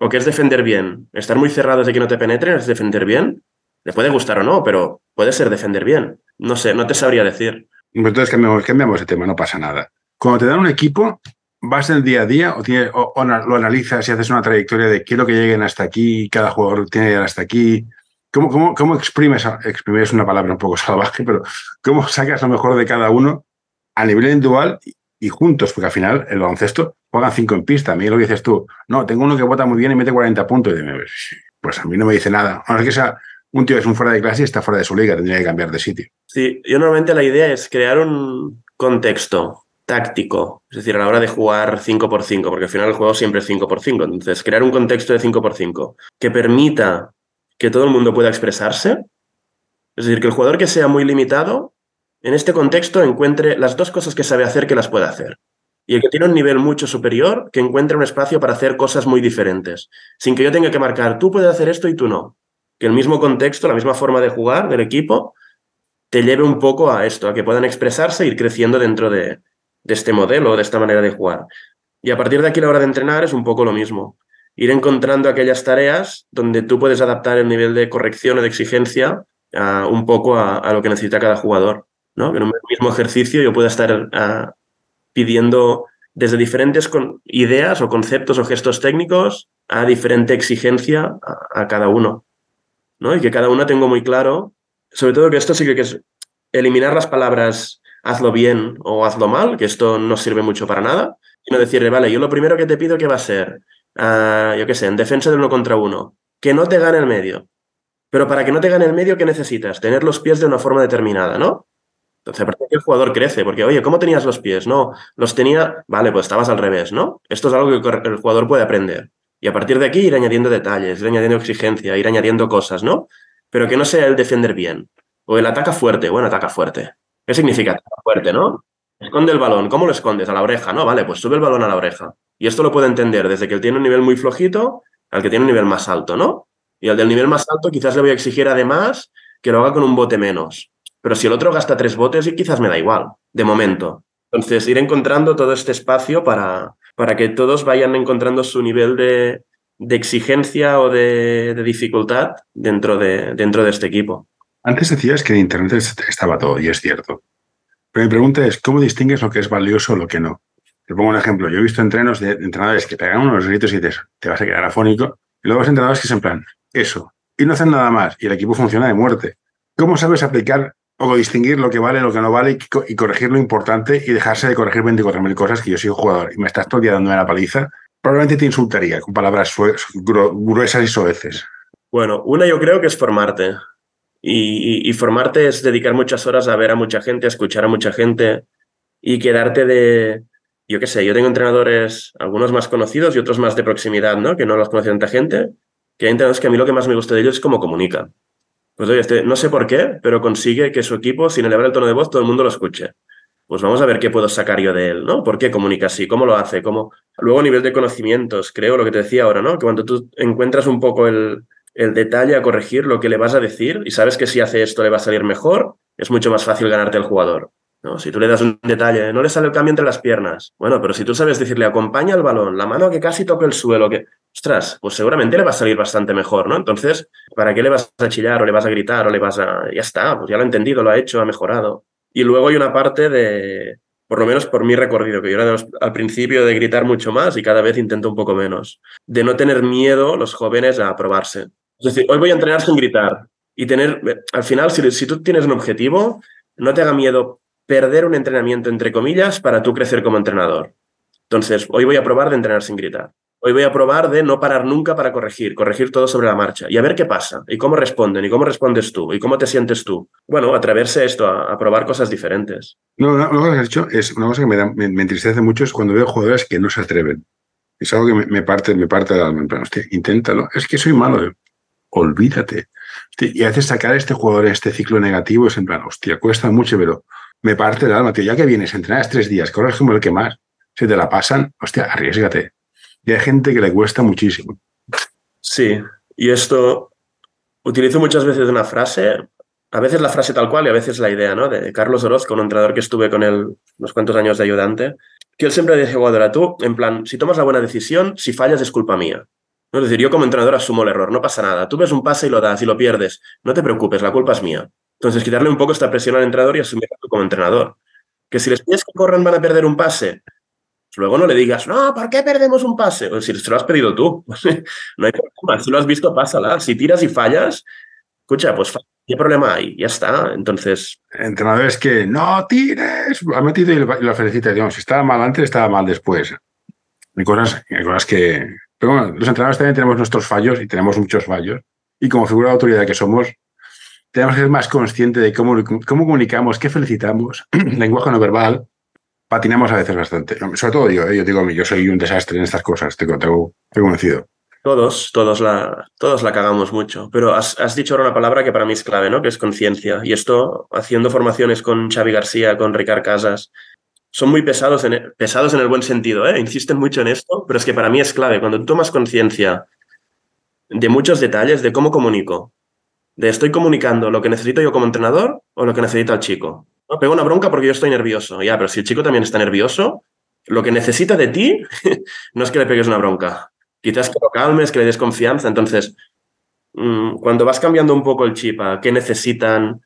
Speaker 3: ¿O qué es defender bien? Estar muy cerrados de que no te penetren es defender bien. Le puede gustar o no, pero puede ser defender bien. No sé, no te sabría decir.
Speaker 2: Entonces cambiamos, cambiamos de tema, no pasa nada. Cuando te dan un equipo, ¿vas del día a día o, o, lo analizas y haces una trayectoria de quiero que lleguen hasta aquí, cada jugador tiene que llegar hasta aquí? ¿Cómo, cómo, cómo exprimes, exprimes una palabra un poco salvaje, pero cómo sacas lo mejor de cada uno a nivel individual y juntos? Porque al final el baloncesto juegan cinco en pista. A mí lo que dices tú, no, tengo uno que vota muy bien y mete 40 puntos. Y pues a mí no me dice nada. A que sea un tío es un fuera de clase y está fuera de su liga, tendría que cambiar de sitio.
Speaker 3: Sí, yo normalmente la idea es crear un contexto táctico, es decir, a la hora de jugar 5x5, porque al final el juego siempre es 5x5, entonces crear un contexto de 5x5 que permita que todo el mundo pueda expresarse, es decir, que el jugador que sea muy limitado, en este contexto encuentre las dos cosas que sabe hacer que las pueda hacer. Y el que tiene un nivel mucho superior, que encuentre un espacio para hacer cosas muy diferentes, sin que yo tenga que marcar, tú puedes hacer esto y tú no. Que el mismo contexto, la misma forma de jugar del equipo, te lleve un poco a esto, a que puedan expresarse e ir creciendo dentro de, este modelo, de esta manera de jugar. Y a partir de aquí la hora de entrenar es un poco lo mismo. Ir encontrando aquellas tareas donde tú puedes adaptar el nivel de corrección o de exigencia un poco a, lo que necesita cada jugador. ¿No? Que en un mismo ejercicio yo pueda estar pidiendo desde diferentes ideas o conceptos o gestos técnicos a diferente exigencia a, cada uno. ¿no? Y que cada uno tenga muy claro, sobre todo que esto sí que es eliminar las palabras hazlo bien o hazlo mal, que esto no sirve mucho para nada, sino decirle, vale, yo lo primero que te pido que va a ser, ah, yo qué sé, en defensa de uno contra uno, que no te gane el medio. Pero para que no te gane el medio, ¿qué necesitas? Tener los pies de una forma determinada, ¿no? Entonces, de que el jugador crece, porque, oye, ¿cómo tenías los pies? No, los tenía, vale, pues estabas al revés, ¿no? Esto es algo que el jugador puede aprender. Y a partir de aquí ir añadiendo detalles, ir añadiendo exigencia, ir añadiendo cosas, ¿no? Pero que no sea el defender bien. O el ataca fuerte, bueno, ataca fuerte. ¿Qué significa fuerte, no? Esconde el balón. ¿Cómo lo escondes? A la oreja, ¿no? Vale, pues sube el balón a la oreja. Y esto lo puede entender desde que él tiene un nivel muy flojito al que tiene un nivel más alto, ¿no? Y al del nivel más alto quizás le voy a exigir además que lo haga con un bote menos. Pero si el otro gasta tres botes, y quizás me da igual, de momento. Entonces, ir encontrando todo este espacio para, para que todos vayan encontrando su nivel de, exigencia o de, dificultad dentro de, dentro de este equipo.
Speaker 2: Antes decías que en Internet estaba todo, y es cierto. Pero mi pregunta es, ¿cómo distingues lo que es valioso o lo que no? Te pongo un ejemplo. Yo he visto entrenos de entrenadores que pegan unos gritos y dices, te vas a quedar afónico. Y luego hay entrenadores que es en plan, eso. Y no hacen nada más. Y el equipo funciona de muerte. ¿Cómo sabes aplicar o distinguir lo que vale, lo que no vale y, corregir lo importante y dejarse de corregir 24.000 cosas que yo soy jugador y me estás todo el día dando la paliza? Probablemente te insultaría con palabras gruesas y soeces.
Speaker 3: Bueno, una yo creo que es formarte. Y, formarte es dedicar muchas horas a ver a mucha gente, a escuchar a mucha gente y quedarte de, yo qué sé, yo tengo entrenadores, algunos más conocidos y otros más de proximidad, ¿no? Que no los conoce tanta gente, que hay entrenadores que a mí lo que más me gusta de ellos es cómo comunican. Pues oye, este, no sé por qué, pero consigue que su equipo, sin elevar el tono de voz, todo el mundo lo escuche. Pues vamos a ver qué puedo sacar yo de él, ¿no? ¿Por qué comunica así? ¿Cómo lo hace? ¿Cómo? Luego, a nivel de conocimientos, creo lo que te decía ahora, ¿no? Que cuando tú encuentras un poco el, el detalle a corregir lo que le vas a decir y sabes que si hace esto le va a salir mejor, es mucho más fácil ganarte el jugador. ¿no? Si tú le das un detalle, no le sale el cambio entre las piernas. Bueno, pero si tú sabes decirle, acompaña el balón, la mano que casi toque el suelo, que, ostras, pues seguramente le va a salir bastante mejor, ¿no? Entonces, ¿para qué le vas a chillar o le vas a gritar o le vas a... Ya está, pues ya lo ha entendido, lo ha hecho, ha mejorado. Y luego hay una parte de, por lo menos por mi recorrido, que yo era al principio de gritar mucho más y cada vez intento un poco menos, de no tener miedo los jóvenes a probarse. Es decir, hoy voy a entrenar sin gritar y tener, al final, si, si tú tienes un objetivo, no te haga miedo perder un entrenamiento, entre comillas, para tú crecer como entrenador. Entonces, hoy voy a probar de entrenar sin gritar. Hoy voy a probar de no parar nunca para corregir, corregir todo sobre la marcha y a ver qué pasa y cómo responden y cómo respondes tú y cómo te sientes tú. Bueno, atreverse a esto, a, probar cosas diferentes.
Speaker 2: No, una, cosa que has dicho es una cosa que me, me, entristece mucho es cuando veo jugadores que no se atreven. Es algo que me, parte, me parte del alma. hostia, inténtalo. Es que soy malo. Olvídate. y a veces sacar a este jugador en este ciclo negativo es en plan, hostia, cuesta mucho, pero me parte el alma. Tío, ya que vienes, entrenas tres días, corres como el que más, si te la pasan, hostia, arriesgate y hay gente que le cuesta muchísimo.
Speaker 3: Sí, y esto utilizo muchas veces una frase, a veces la frase tal cual y a veces la idea, ¿no? De Carlos Orozco, un entrenador que estuve con él unos cuantos años de ayudante, que él siempre dice, jugadora, tú, en plan, si tomas la buena decisión, si fallas es culpa mía. Es decir, yo como entrenador asumo el error, no pasa nada. Tú ves un pase y lo das y lo pierdes. No te preocupes, la culpa es mía. Entonces, quitarle un poco esta presión al entrenador y asumirlo como entrenador. Que si les pides que corran van a perder un pase, Luego no le digas, no, ¿por qué perdemos un pase? O si se lo has pedido tú. [LAUGHS] no hay problema. Si lo has visto, pásala. Si tiras y fallas, escucha, pues ¿qué problema hay? Ya está. Entonces.
Speaker 2: Entrenadores que no tires, ha metido y lo felicita. Digamos, si estaba mal antes, estaba mal después. Hay cosas, hay cosas que. Pero bueno, los entrenadores también tenemos nuestros fallos y tenemos muchos fallos. Y como figura de autoridad que somos, tenemos que ser más conscientes de cómo, cómo comunicamos, qué felicitamos, [CLEARS THROAT] lenguaje no verbal, patinamos a veces bastante. Sobre todo yo, ¿eh? yo digo, yo soy un desastre en estas cosas, tengo, tengo, conocido.
Speaker 3: Todos, todos la, todos la cagamos mucho. Pero has, dicho ahora una palabra que para mí es clave, ¿no? Que es conciencia. Y esto, haciendo formaciones con Xavi García, con Ricard Casas, son muy pesados en, pesados en el buen sentido, ¿eh? Insisten mucho en esto, pero es que para mí es clave. Cuando tú tomas conciencia de muchos detalles, de cómo comunico, de estoy comunicando lo que necesito yo como entrenador o lo que necesita el chico. No, pego una bronca porque yo estoy nervioso. Ya, pero si el chico también está nervioso, lo que necesita de ti [LAUGHS] no es que le pegues una bronca. Quizás que lo calmes, que le des confianza. Entonces, mm, cuando vas cambiando un poco el chip a qué necesitan,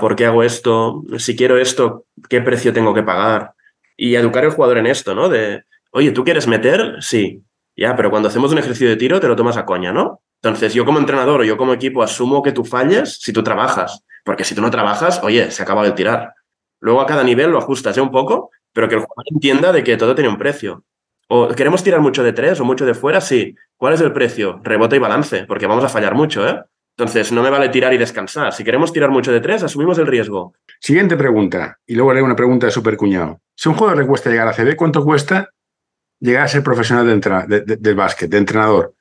Speaker 3: por qué hago esto, si quiero esto, qué precio tengo que pagar. Y educar al jugador en esto, ¿no? De, oye, ¿tú quieres meter? Sí. Ya, pero cuando hacemos un ejercicio de tiro te lo tomas a coña, ¿no? Entonces, yo como entrenador o yo como equipo asumo que tú falles si tú trabajas. Porque si tú no trabajas, oye, se acaba de tirar. Luego a cada nivel lo ajustas ¿eh? un poco, pero que el jugador entienda de que todo tiene un precio. O queremos tirar mucho de tres o mucho de fuera, sí. ¿Cuál es el precio? Rebote y balance, porque vamos a fallar mucho, ¿eh? Entonces, no me vale tirar y descansar. Si queremos tirar mucho de tres, asumimos el riesgo.
Speaker 2: Siguiente pregunta, y luego haré una pregunta de super cuñado. Si un jugador le cuesta llegar a CB, ¿cuánto cuesta llegar a ser profesional de del básquet, de entrenador?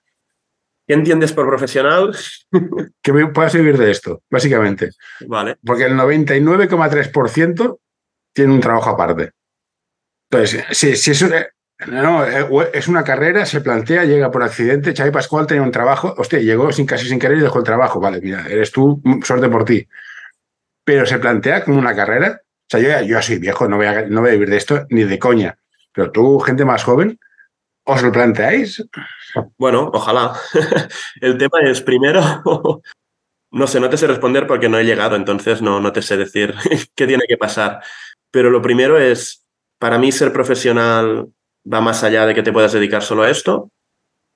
Speaker 3: ¿Qué entiendes por profesional? [LAUGHS]
Speaker 2: que puedas vivir de esto, básicamente.
Speaker 3: Vale.
Speaker 2: Porque el 99,3% tiene un trabajo aparte. Entonces, si, si es, no, eh, es una carrera, se plantea, llega por accidente. Xavi Pascual tenía un trabajo, hostia, llegó sin, casi sin querer y dejó el trabajo. Vale, mira, eres tú, suerte por ti. Pero se plantea como una carrera. O sea, yo, yo soy viejo, no voy, a, no voy a vivir de esto ni de coña. Pero tú, gente más joven, ¿os lo planteáis?
Speaker 3: Bueno, ojalá. [LAUGHS] El tema es, primero, [LAUGHS] no sé, no te sé responder porque no he llegado, entonces no, no te sé decir [LAUGHS] qué tiene que pasar. Pero lo primero es, para mí ser profesional va más allá de que te puedas dedicar solo a esto.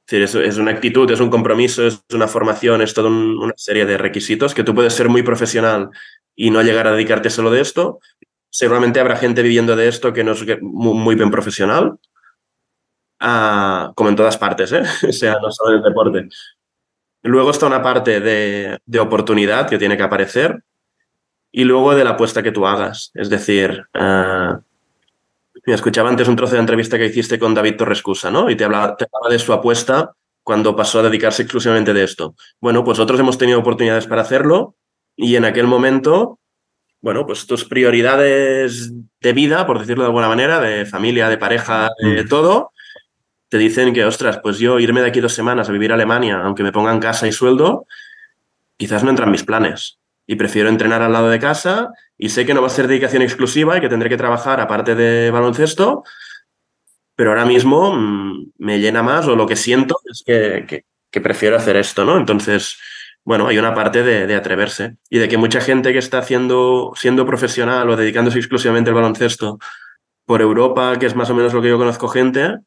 Speaker 3: Es es, una actitud, es un compromiso, es una formación, es toda una serie de requisitos que tú puedes ser muy profesional y no llegar a dedicarte solo de esto. Seguramente habrá gente viviendo de esto que no es muy bien profesional, como en todas partes, ¿eh? [LAUGHS] o sea, no solo en el deporte. Luego está una parte de, oportunidad que tiene que aparecer y luego de la apuesta que tú hagas. Es decir, uh, me escuchaba antes un trozo de entrevista que hiciste con David Torrescusa, ¿no? Y te hablaba, te hablaba de su apuesta cuando pasó a dedicarse exclusivamente de esto. Bueno, pues otros hemos tenido oportunidades para hacerlo y en aquel momento, bueno, pues tus prioridades de vida, por decirlo de alguna manera, de familia, de pareja, de mm. todo, te dicen que, ostras, pues yo irme de aquí dos semanas a vivir a Alemania, aunque me pongan casa y sueldo, quizás no entran mis planes. Y prefiero entrenar al lado de casa y sé que no va a ser dedicación exclusiva y que tendré que trabajar aparte de baloncesto, pero ahora mismo mm, me llena más o lo que siento es que, prefiero hacer esto, ¿no? Entonces, bueno, hay una parte de, atreverse y de que mucha gente que está haciendo, siendo profesional o dedicándose exclusivamente al baloncesto por Europa, que es más o menos lo que yo conozco gente,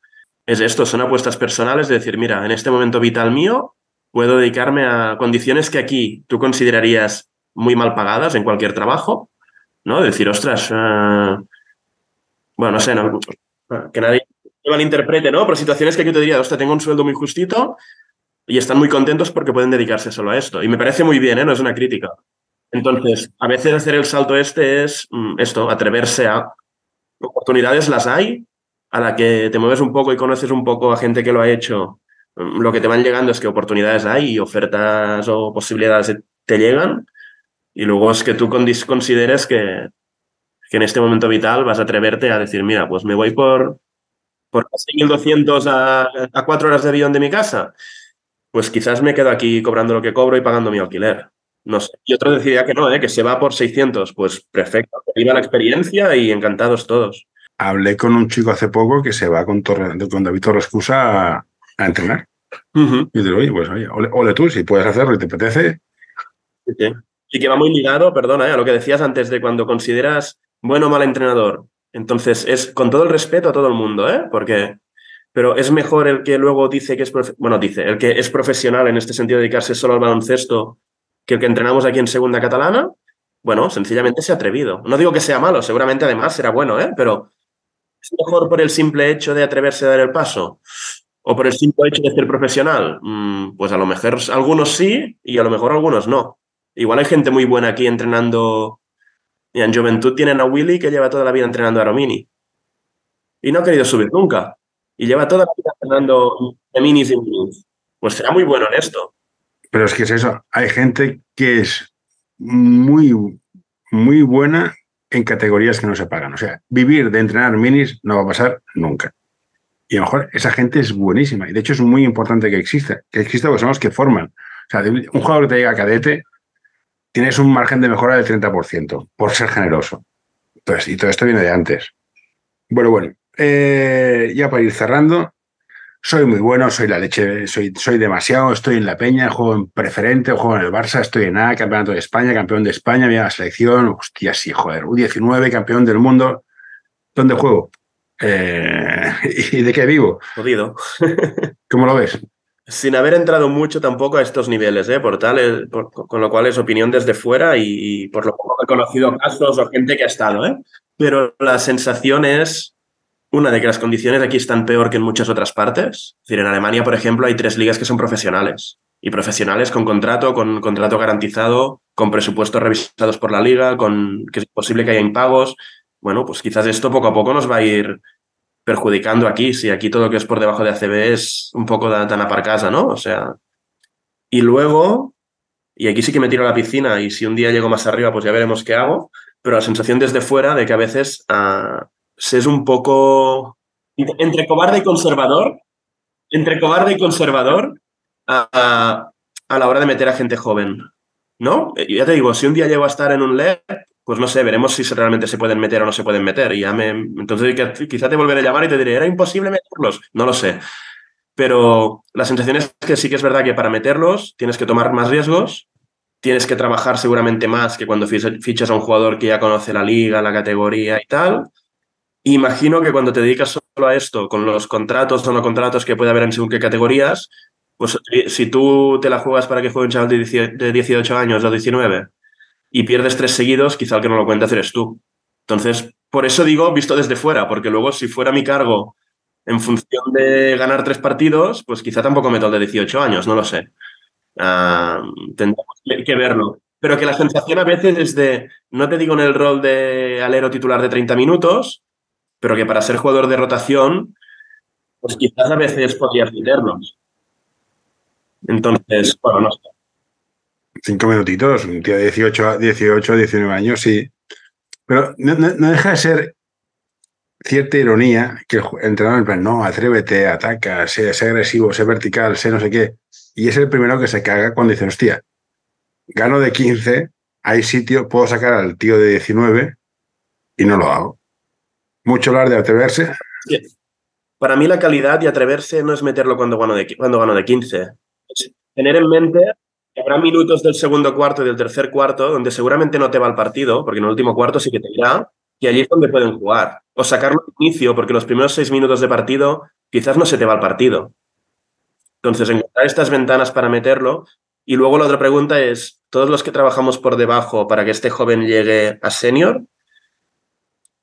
Speaker 3: es esto, son apuestas personales de decir, mira, en este momento vital mío puedo dedicarme a condiciones que aquí tú considerarías muy mal pagadas en cualquier trabajo, ¿no? decir, ostras, eh, bueno, no sé, que nadie me malinterprete, ¿no? Pero situaciones que aquí te diría, hostia, tengo un sueldo muy justito y están muy contentos porque pueden dedicarse solo a esto. Y me parece muy bien, ¿eh? No es una crítica. Entonces, a veces hacer el salto este es mm, esto, atreverse a... Oportunidades las hay, a la que te mueves un poco y conoces un poco a gente que lo ha hecho. Mm, Lo que te van llegando es que oportunidades hay y ofertas o posibilidades te llegan. Y luego es que tú consideres que, que en este momento vital vas a atreverte a decir, mira, pues me voy por, por 6.200 a, a cuatro horas de avión de mi casa. Pues quizás me quedo aquí cobrando lo que cobro y pagando mi alquiler. No sé. Y otro decidiría que no, ¿eh? que se va por 600. Pues perfecto, viva la experiencia y encantados todos.
Speaker 2: Hablé con un chico hace poco que se va con, Torre- con David Torrescusa a, a entrenar.
Speaker 3: Ujú,
Speaker 2: Y digo, oye, pues oye, ole, ole tú, si puedes hacerlo y te apetece.
Speaker 3: sí, sí. Y que va muy ligado, perdona, ¿eh? a lo que decías antes de cuando consideras bueno o mal entrenador. Entonces, es con todo el respeto a todo el mundo, ¿eh? Porque, pero es mejor el que luego dice que es, bueno, dice, el que es profesional en este sentido, dedicarse solo al baloncesto, que el que entrenamos aquí en Segunda Catalana. Bueno, sencillamente se ha atrevido. No digo que sea malo, seguramente además será bueno, ¿eh? Pero es mejor por el simple hecho de atreverse a dar el paso. O por el simple hecho de ser profesional. Mm, pues a lo mejor algunos sí y a lo mejor algunos no. Igual hay gente muy buena aquí entrenando. Y en Juventud tienen a Willy que lleva toda la vida entrenando a Romini. Y no ha querido subir nunca. Y lleva toda la vida entrenando de minis y minis. Pues será muy bueno en esto.
Speaker 2: Pero es que es eso. Hay gente que es muy, muy buena en categorías que no se pagan. O sea, vivir de entrenar minis no va a pasar nunca. Y a lo mejor esa gente es buenísima. Y de hecho es muy importante que exista. Que exista porque son los que forman. O sea, un jugador que te llega a cadete, tienes un margen de mejora del 30%, por ser generoso. Entonces, y todo esto viene de antes. Bueno, bueno. eh, ya para ir cerrando, soy muy bueno, soy la leche, soy, soy demasiado, estoy en la peña, juego en preferente, juego en el Barça, estoy en A, campeonato de España, campeón de España, mira la selección, hostia, sí, joder, U19, campeón del mundo. ¿Dónde juego? Eh, [LAUGHS] ¿Y de qué vivo?
Speaker 3: Jodido. [LAUGHS]
Speaker 2: ¿Cómo lo ves?
Speaker 3: Sin haber entrado mucho tampoco a estos niveles, ¿eh? Por tal, eh, por- con lo cual es opinión desde fuera y, y por lo poco he conocido casos o gente que ha estado, ¿eh? Pero la sensación es, una, de que las condiciones aquí están peor que en muchas otras partes. Es decir, en Alemania, por ejemplo, hay tres ligas que son profesionales. Y profesionales con contrato, con contrato garantizado, con presupuestos revisados por la liga, con que es posible que haya impagos. Bueno, pues quizás esto poco a poco nos va a ir perjudicando aquí, si aquí todo lo que es por debajo de ACB es un poco tan aparcasa, ¿no? O sea, y luego, y aquí sí que me tiro a la piscina y si un día llego más arriba, pues ya veremos qué hago, pero la sensación desde fuera de que a veces ah, se es un poco entre cobarde y conservador, entre cobarde y conservador a, a- la hora de meter a gente joven, ¿no? Ya te digo, si un día llego a estar en un LED, pues no sé, veremos si realmente se pueden meter o no se pueden meter. Y entonces quizá te volveré a llamar y te diré, era imposible meterlos. No lo sé. Pero la sensación es que sí que es verdad que para meterlos tienes que tomar más riesgos, tienes que trabajar seguramente más que cuando fich- fichas a un jugador que ya conoce la liga, la categoría y tal. Imagino que cuando te dedicas solo a esto, con los contratos o no contratos que puede haber en según qué categorías, pues eh, si tú te la juegas para que juegue un chaval de 18 de 18 años o 19 y pierdes tres seguidos, quizá el que no lo cuentas eres tú. Entonces, por eso digo, visto desde fuera, porque luego si fuera mi cargo en función de ganar tres partidos, pues quizá tampoco meto el de 18 años, no lo sé. Ah, tendremos que verlo. Pero que la sensación a veces es de, no te digo en el rol de alero titular de 30 minutos, pero que para ser jugador de rotación, pues quizás a veces podrías meterlos. Entonces, bueno, no sé.
Speaker 2: Cinco minutitos, un tío de 18, a- 18 19 años, sí. Pero no, deja de ser cierta ironía que el entrenador en plan, no, atrévete, ataca, sé, sé agresivo, sé vertical, sé no sé qué. Y es el primero que se caga cuando dice, hostia, gano de 15, hay sitio, puedo sacar al tío de 19 y no lo hago. Mucho hablar de atreverse.
Speaker 3: Sí. Para mí la calidad y atreverse no es meterlo cuando gano de, cuando gano de 15. Es tener en mente que habrá minutos del segundo cuarto y del tercer cuarto donde seguramente no te va el partido, porque en el último cuarto sí que te irá, y allí es donde pueden jugar. O sacarlo al inicio, porque los primeros seis minutos de partido quizás no se te va el partido. Entonces, encontrar estas ventanas para meterlo. Y luego la otra pregunta es, todos los que trabajamos por debajo para que este joven llegue a senior,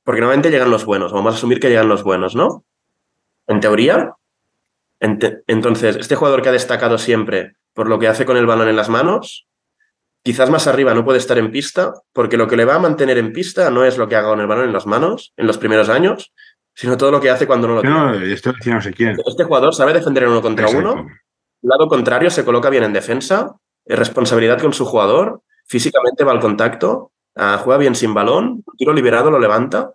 Speaker 3: porque normalmente llegan los buenos, vamos a asumir que llegan los buenos, ¿no? en teoría. entonces, este jugador que ha destacado siempre por lo que hace con el balón en las manos, quizás más arriba no puede estar en pista, porque lo que le va a mantener en pista no es lo que haga con el balón en las manos en los primeros años, sino todo lo que hace cuando no lo
Speaker 2: tiene. No, esto no sé quién.
Speaker 3: Este jugador sabe defender en uno contra uno. Lado contrario, se coloca bien en defensa, es responsabilidad con su jugador, físicamente va al contacto, ah, juega bien sin balón, tiro liberado lo levanta.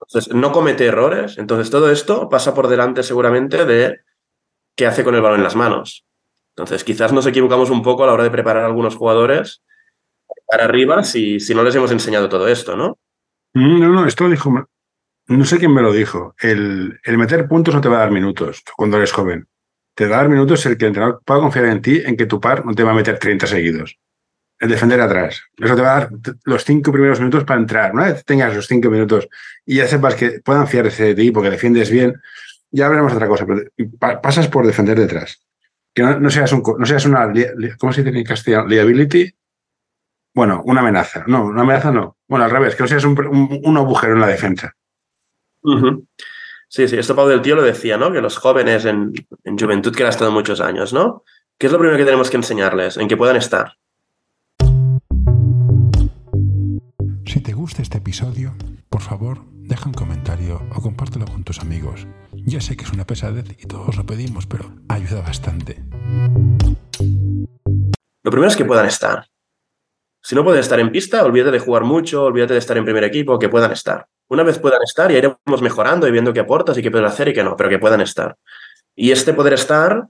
Speaker 3: Entonces, no comete errores. Entonces, todo esto pasa por delante seguramente de qué hace con el balón en las manos. Entonces, quizás nos equivocamos un poco a la hora de preparar a algunos jugadores para arriba si, si no les hemos enseñado todo esto, ¿no?
Speaker 2: Mm, no, no, esto lo dijo, no sé quién me lo dijo. El, el, meter puntos no te va a dar minutos cuando eres joven. Te va a dar minutos el que el entrenador pueda confiar en ti, en que tu par no te va a meter 30 seguidos. El defender atrás. Eso te va a dar los cinco primeros minutos para entrar. Una vez tengas los cinco minutos y ya sepas que puedan fiarse de ti porque defiendes bien, ya veremos otra cosa. Pero pasas por defender detrás que no, seas, un, no seas una, ¿cómo se dice en castellano? Liability. Bueno, una amenaza. No, una amenaza no. Bueno, al revés, que no seas un, agujero en la defensa.
Speaker 3: Sí, sí, esto Pau del Tío lo decía, ¿no? Que los jóvenes en, en juventud que han estado muchos años, ¿no? ¿Qué es lo primero que tenemos que enseñarles? En que puedan estar.
Speaker 1: Si te gusta este episodio, por favor, deja un comentario o compártelo con tus amigos. Ya sé que es una pesadez y todos lo pedimos, pero ayuda bastante.
Speaker 3: Lo primero es que puedan estar. Si no pueden estar en pista, olvídate de jugar mucho, olvídate de estar en primer equipo, que puedan estar. Una vez puedan estar, ya iremos mejorando y viendo qué aportas y qué pueden hacer y qué no, pero que puedan estar. Y este poder estar,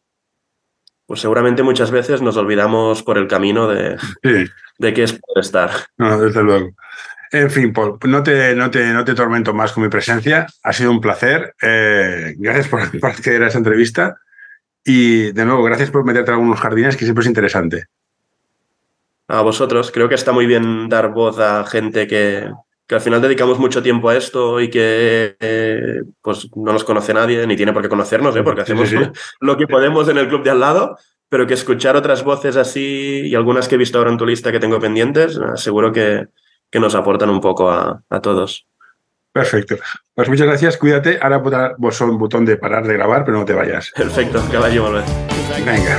Speaker 3: pues seguramente muchas veces nos olvidamos por el camino de, de qué es poder estar.
Speaker 2: No, desde luego. En fin, Paul, no te, no, te, no te tormento más con mi presencia. Ha sido un placer. Eh, gracias [LAUGHS] por, acceder a esta entrevista. Y de nuevo, gracias por meterte en algunos jardines, que siempre es interesante.
Speaker 3: A vosotros. Creo que está muy bien dar voz a gente que, que al final dedicamos mucho tiempo a esto y que eh, pues no nos conoce nadie, ni tiene por qué conocernos, ¿eh? porque hacemos [LAUGHS] lo que podemos en el club de al lado, pero que escuchar otras voces así y algunas que he visto ahora en tu lista que tengo pendientes, seguro que, que nos aportan un poco a, a todos.
Speaker 2: Perfecto. Pues muchas gracias, cuídate. Ahora vos un botón de parar de grabar, pero no te vayas.
Speaker 3: Perfecto, caballo, volver.
Speaker 2: Venga.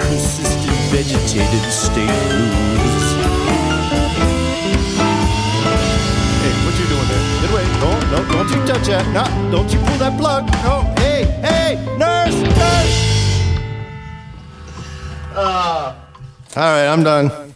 Speaker 2: No, no, don't you touch that. No, don't you pull that plug. No, hey, hey, nurse, nurse. Uh. All right, I'm done.